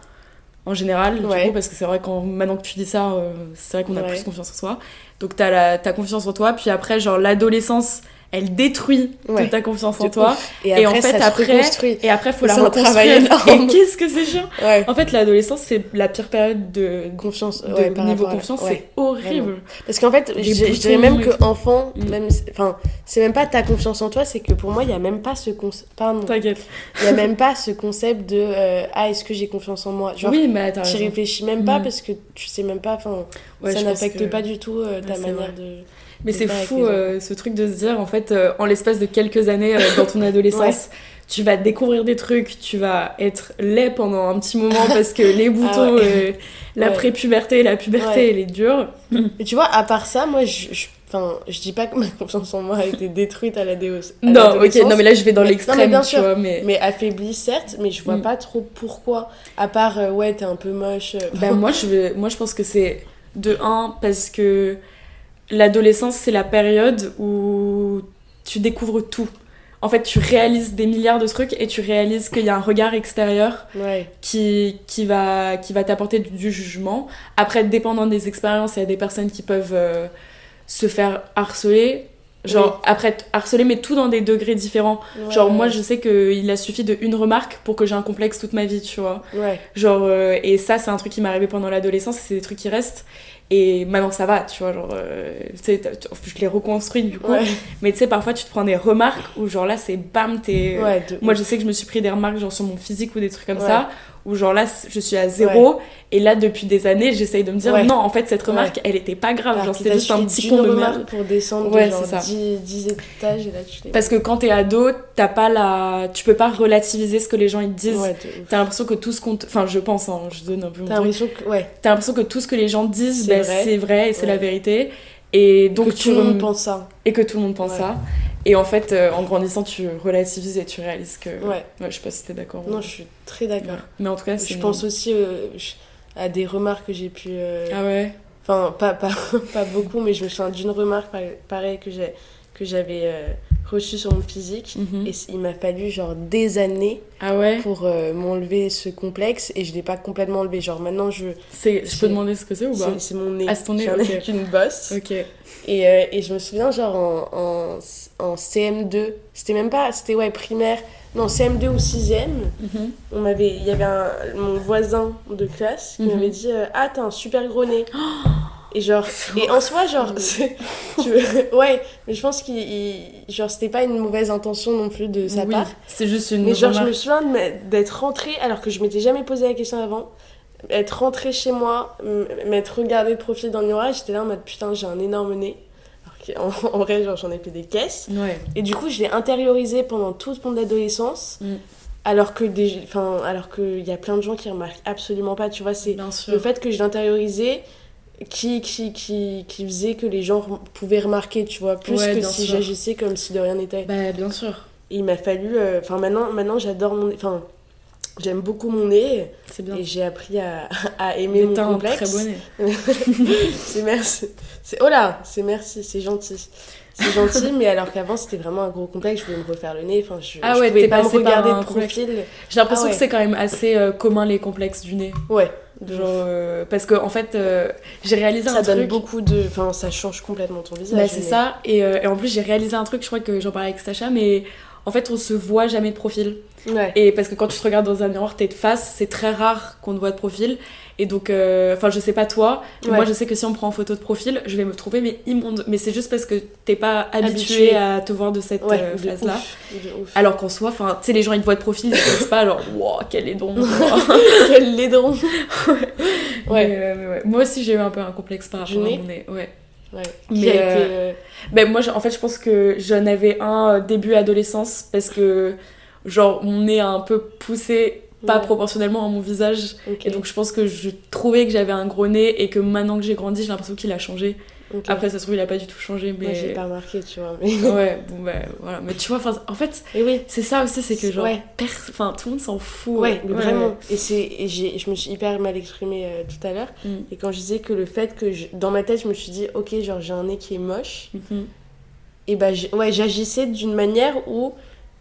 en général, Ouais. du coup, parce que c'est vrai, quand maintenant que tu dis ça, euh, c'est vrai qu'on a Ouais. plus confiance en soi. Donc, t'as la- t'as confiance en toi, puis après, genre, l'adolescence, elle détruit Ouais. toute ta confiance en toi. Et Et après, en fait, ça après- se. Et après, faut la un travail reconstruire. Et qu'est-ce que c'est chiant Ouais. En fait, l'adolescence, c'est la pire période de, Confiance, de ouais, niveau confiance, c'est horrible. Parce qu'en fait, je, dirais même et que enfant, Mm. même, enfin, c'est même pas ta confiance en toi, c'est que pour moi, il y a même pas ce concept. Pardon. T'inquiète. Il y a même pas ce concept de euh, ah est-ce que j'ai confiance en moi? Genre, oui, mais raison. réfléchis même pas Mm. parce que tu sais même pas. Enfin, ça n'affecte que- pas du tout euh, ta manière de. Mais c'est fou euh, ce truc de se dire, en fait, euh, en l'espace de quelques années euh, dans ton adolescence, tu vas découvrir des trucs, tu vas être laid pendant un petit moment parce que les boutons, ouais. euh, la Ouais. prépuberté, la puberté, elle est dure. Mais tu vois, à part ça, moi, je, je, enfin, je dis pas que ma confiance en moi a été détruite à la à Non, ok, non, mais là je vais dans l'extrême, tu sûr. vois, mais. Mais affaiblie, certes, mais je vois Mm. pas trop pourquoi. À part, euh, ouais, t'es un peu moche. euh, Ben, moi, je vais- moi, je pense que c'est de un, parce que l'adolescence, c'est la période où tu découvres tout. En fait, tu réalises des milliards de trucs et tu réalises qu'il y a un regard extérieur ouais. qui, qui va, qui va t'apporter du, du jugement. Après, dépendant des expériences, il y a des personnes qui peuvent euh, se faire harceler. Genre, après, harceler, mais tout dans des degrés différents. Ouais, Genre, moi, je sais qu'il a suffi de une remarque pour que j'ai un complexe toute ma vie, tu vois. Ouais. Genre, euh, et ça, c'est un truc qui m'est arrivé pendant l'adolescence, c'est des trucs qui restent. Et maintenant, ça va, tu vois, genre, euh, tu sais, t'as- tu- je l'ai reconstruit du coup. Ouais. Mais tu sais, parfois, tu te prends des remarques où, genre, là, c'est bam, t'es. Ouais, de Moi, je sais que je me suis pris des remarques, genre, sur mon physique ou des trucs comme Ouais. ça, où, genre, là, je suis à zéro. Et là, depuis des années, j'essaye de me dire, Ouais. non, en fait, cette remarque, Ouais. elle était pas grave. Alors genre, t'a juste un petit con de merde. pour descendre de genre c'est ça. 10, 10 étages et là tu. Parce que quand t'es ado, t'as pas la. Tu peux pas relativiser ce que les gens ils te disent. T'as l'impression que tout ce qu'on. Enfin, je pense, hein, je donne un peu mon T'as l'impression que. Ouais. T'as l'impression que tout ce que les gens disent, C'est ben, vrai. c'est vrai et c'est la vérité. Et donc que tout le monde rem- pense ça. et que tout le monde pense Ouais. ça. Et en fait, euh, en grandissant, tu relativises et tu réalises que. Ouais. je sais pas si t'es d'accord. ou- Non, je suis très d'accord. Ouais. Mais en tout cas, c'est. Je pense aussi euh, à des remarques que j'ai pu. euh, Ah ouais. Enfin, pas, pas, pas beaucoup, mais je me souviens d'une remarque par- pareil que j'ai que j'avais reçue sur mon physique. Mhm. Et il m'a fallu genre des années Ah ouais? pour euh, m'enlever ce complexe et je l'ai pas complètement enlevé. Genre maintenant je. C'est. Je peux demander ce que c'est ou pas? C'est mon nez. Ah, c'est ton nez, avec une bosse. Ok. Et, euh, et je me souviens, genre en, en, en CM2, c'était même pas, c'était ouais, primaire, non, CM2 ou 6ème, Mhm. on m'avait, il y avait un, mon voisin de classe qui Mhm. m'avait dit euh, Ah, t'as un super gros nez. Et genre, et en soi, genre, veux- ouais, mais je pense qu'il, il- genre, c'était pas une mauvaise intention non plus de sa oui. part. C'est juste une. Mais genre, je me souviens d'être rentrée, alors que je m'étais jamais posé la question avant, être rentrée chez moi, m'être regardée de profil dans le miroir, j'étais là en mode putain, j'ai un énorme nez. En vrai, genre, j'en ai fait des caisses. Ouais. Et du coup, je l'ai intériorisé pendant toute mon adolescence, Mm. alors que des, enfin, alors qu'il y a plein de gens qui remarquent absolument pas, tu vois, c'est le fait que je l'intériorisais qui, qui, qui, qui faisait que les gens pouvaient remarquer, tu vois, plus Ouais, que si j'agissais comme si de rien n'était. Bah, bien sûr. Et il m'a fallu. euh, Enfin, maintenant, maintenant j'adore mon nez. Enfin, j'aime beaucoup mon nez. C'est bien. Et j'ai appris à, à aimer Mais mon un complexe. très bon nez. c'est merci. C'est, oh là, c'est merci, c'est gentil. C'est gentil, mais alors qu'avant c'était vraiment un gros complexe, je voulais me refaire le nez. Enfin, je, Ah je ouais, pouvais t'es pas me regarder de profil. J'ai l'impression Ah ouais. que c'est quand même assez euh, commun les complexes du nez. Ouais, Genre, euh, parce que en fait, euh, j'ai réalisé ça un donne truc. beaucoup de. Enfin, ça change complètement ton visage. Bah, c'est mais- ça. Et, euh, et en plus, j'ai réalisé un truc, je crois que j'en parlais avec Sacha, mais en fait, on se voit jamais de profil. Ouais. Et parce que quand tu te regardes dans un miroir, t'es de face, c'est très rare qu'on te voit de profil. Et donc, euh, enfin, je sais pas toi, mais Ouais. moi je sais que si on me prend en photo de profil, je vais me trouver mais immonde. Mais c'est juste parce que t'es pas habitué, à te voir de cette Ouais, euh, ouf. Alors qu'en soi, enfin, tu sais, les gens ils te voient de profil, ils se disent pas genre, wow, quel aidon. Quel laidron ouais. Mais, euh, mais. Moi aussi, j'ai eu un peu un complexe par rapport à mon nez. Ouais. Ouais. Mais, Qui a euh, été. euh, Ben moi, en fait, je pense que j'en avais un euh, début adolescence parce que, genre, mon nez a un peu poussé pas Ouais. proportionnellement à mon visage. Et donc je pense que je trouvais que j'avais un gros nez et que maintenant que j'ai grandi, j'ai l'impression qu'il a changé. Après, ça se trouve, il a pas du tout changé, Moi, j'ai mais. pas remarqué, tu vois. Mais... ouais, bon, bah voilà. Mais tu vois, en fait, Et oui, c'est ça aussi, c'est que genre. Ouais. Enfin, tout le monde s'en fout. ouais, mais vraiment. Et, et je me suis hyper mal exprimée euh, tout à l'heure. Mm. Et quand je disais que le fait que, je- dans ma tête, je me suis dit, ok, genre j'ai un nez qui est moche, Mhm. et bah ouais, j'agissais d'une manière où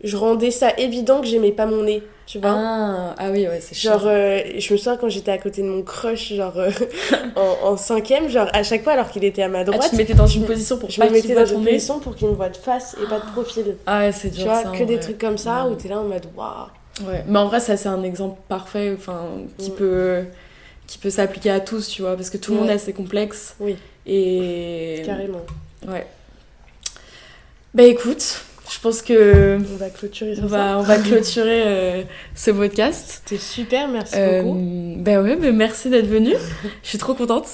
je rendais ça évident que j'aimais pas mon nez, tu vois. Ah, ah oui, ouais, c'est Genre, euh, je me souviens quand j'étais à côté de mon crush, genre euh, en, en cinquième, genre à chaque fois alors qu'il était à ma Ah, droite, tu te mettais dans une position pour je pas me mettais dans une position pour qu'il me voit de face et pas de profil. Ah ouais, c'est Tu dur vois, ça, que des trucs comme ça Ouais. où t'es là en mode waouh. Ouais, mais en vrai, ça c'est un exemple parfait, enfin, qui Mm. peut, qui peut s'appliquer à tous, tu vois, parce que tout le monde Ouais. a ses complexes. Oui. Et. Carrément. Ouais. Bah écoute, je pense que On va clôturer sur on ça. va, on va clôturer euh, ce podcast. C'était super, merci Euh, beaucoup. bah ouais, bah merci d'être venu. Je suis trop contente.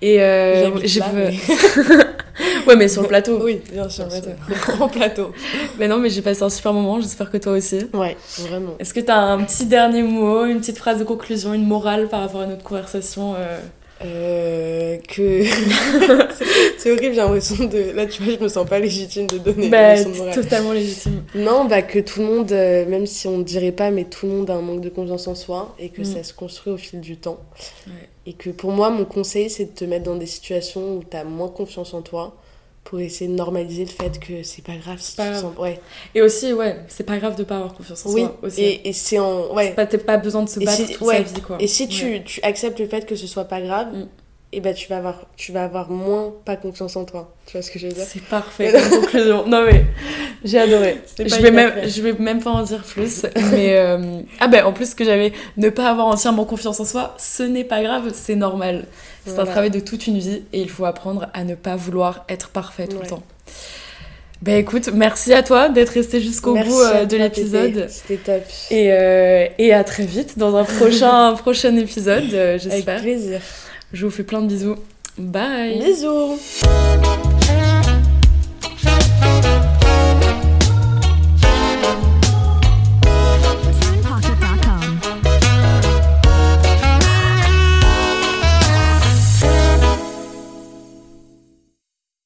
Et euh, j'ai fait- ouais, mais sur le plateau. Oui, bien sûr, le grand plateau. Mais non, mais j'ai passé un super moment. J'espère que toi aussi. Ouais, vraiment. Est-ce que t'as un petit dernier mot, une petite phrase de conclusion, une morale par rapport à notre conversation euh, que c'est- horrible, j'ai l'impression de là tu vois, je me sens pas légitime de donner Bah, de totalement légitime. Non, bah que tout le monde, euh, même si on ne dirait pas, mais tout le monde a un manque de confiance en soi et que Mm. ça se construit au fil du temps. Ouais. Et que pour moi, mon conseil, c'est de te mettre dans des situations où tu as moins confiance en toi pour essayer de normaliser le fait que c'est pas grave si pas tu grave. sens... Ouais. Et aussi, ouais, c'est pas grave de pas avoir confiance en Oui, soi. Aussi. et, et c'est en... Ouais. Pas- T'as pas besoin de se battre si- toute ouais. sa vie, quoi. Et si tu, Ouais. tu acceptes le fait que ce soit pas grave, Mm. et ben tu vas avoir tu vas avoir moins pas confiance en toi. Tu vois ce que je veux dire? C'est parfait conclusion. Non mais j'ai adoré. Je vais même je vais même pas en dire plus mais euh, ah ben en plus que j'avais ne pas avoir entièrement confiance en soi, ce n'est pas grave, c'est normal. C'est un travail de toute une vie et il faut apprendre à ne pas vouloir être parfait tout le temps. Ben écoute, merci à toi d'être resté jusqu'au bout euh, de l'épisode. C'était top. et, euh, et à très vite dans un prochain prochain épisode, euh, Avec j'espère. plaisir. Je vous fais plein de bisous. Bye. Bisous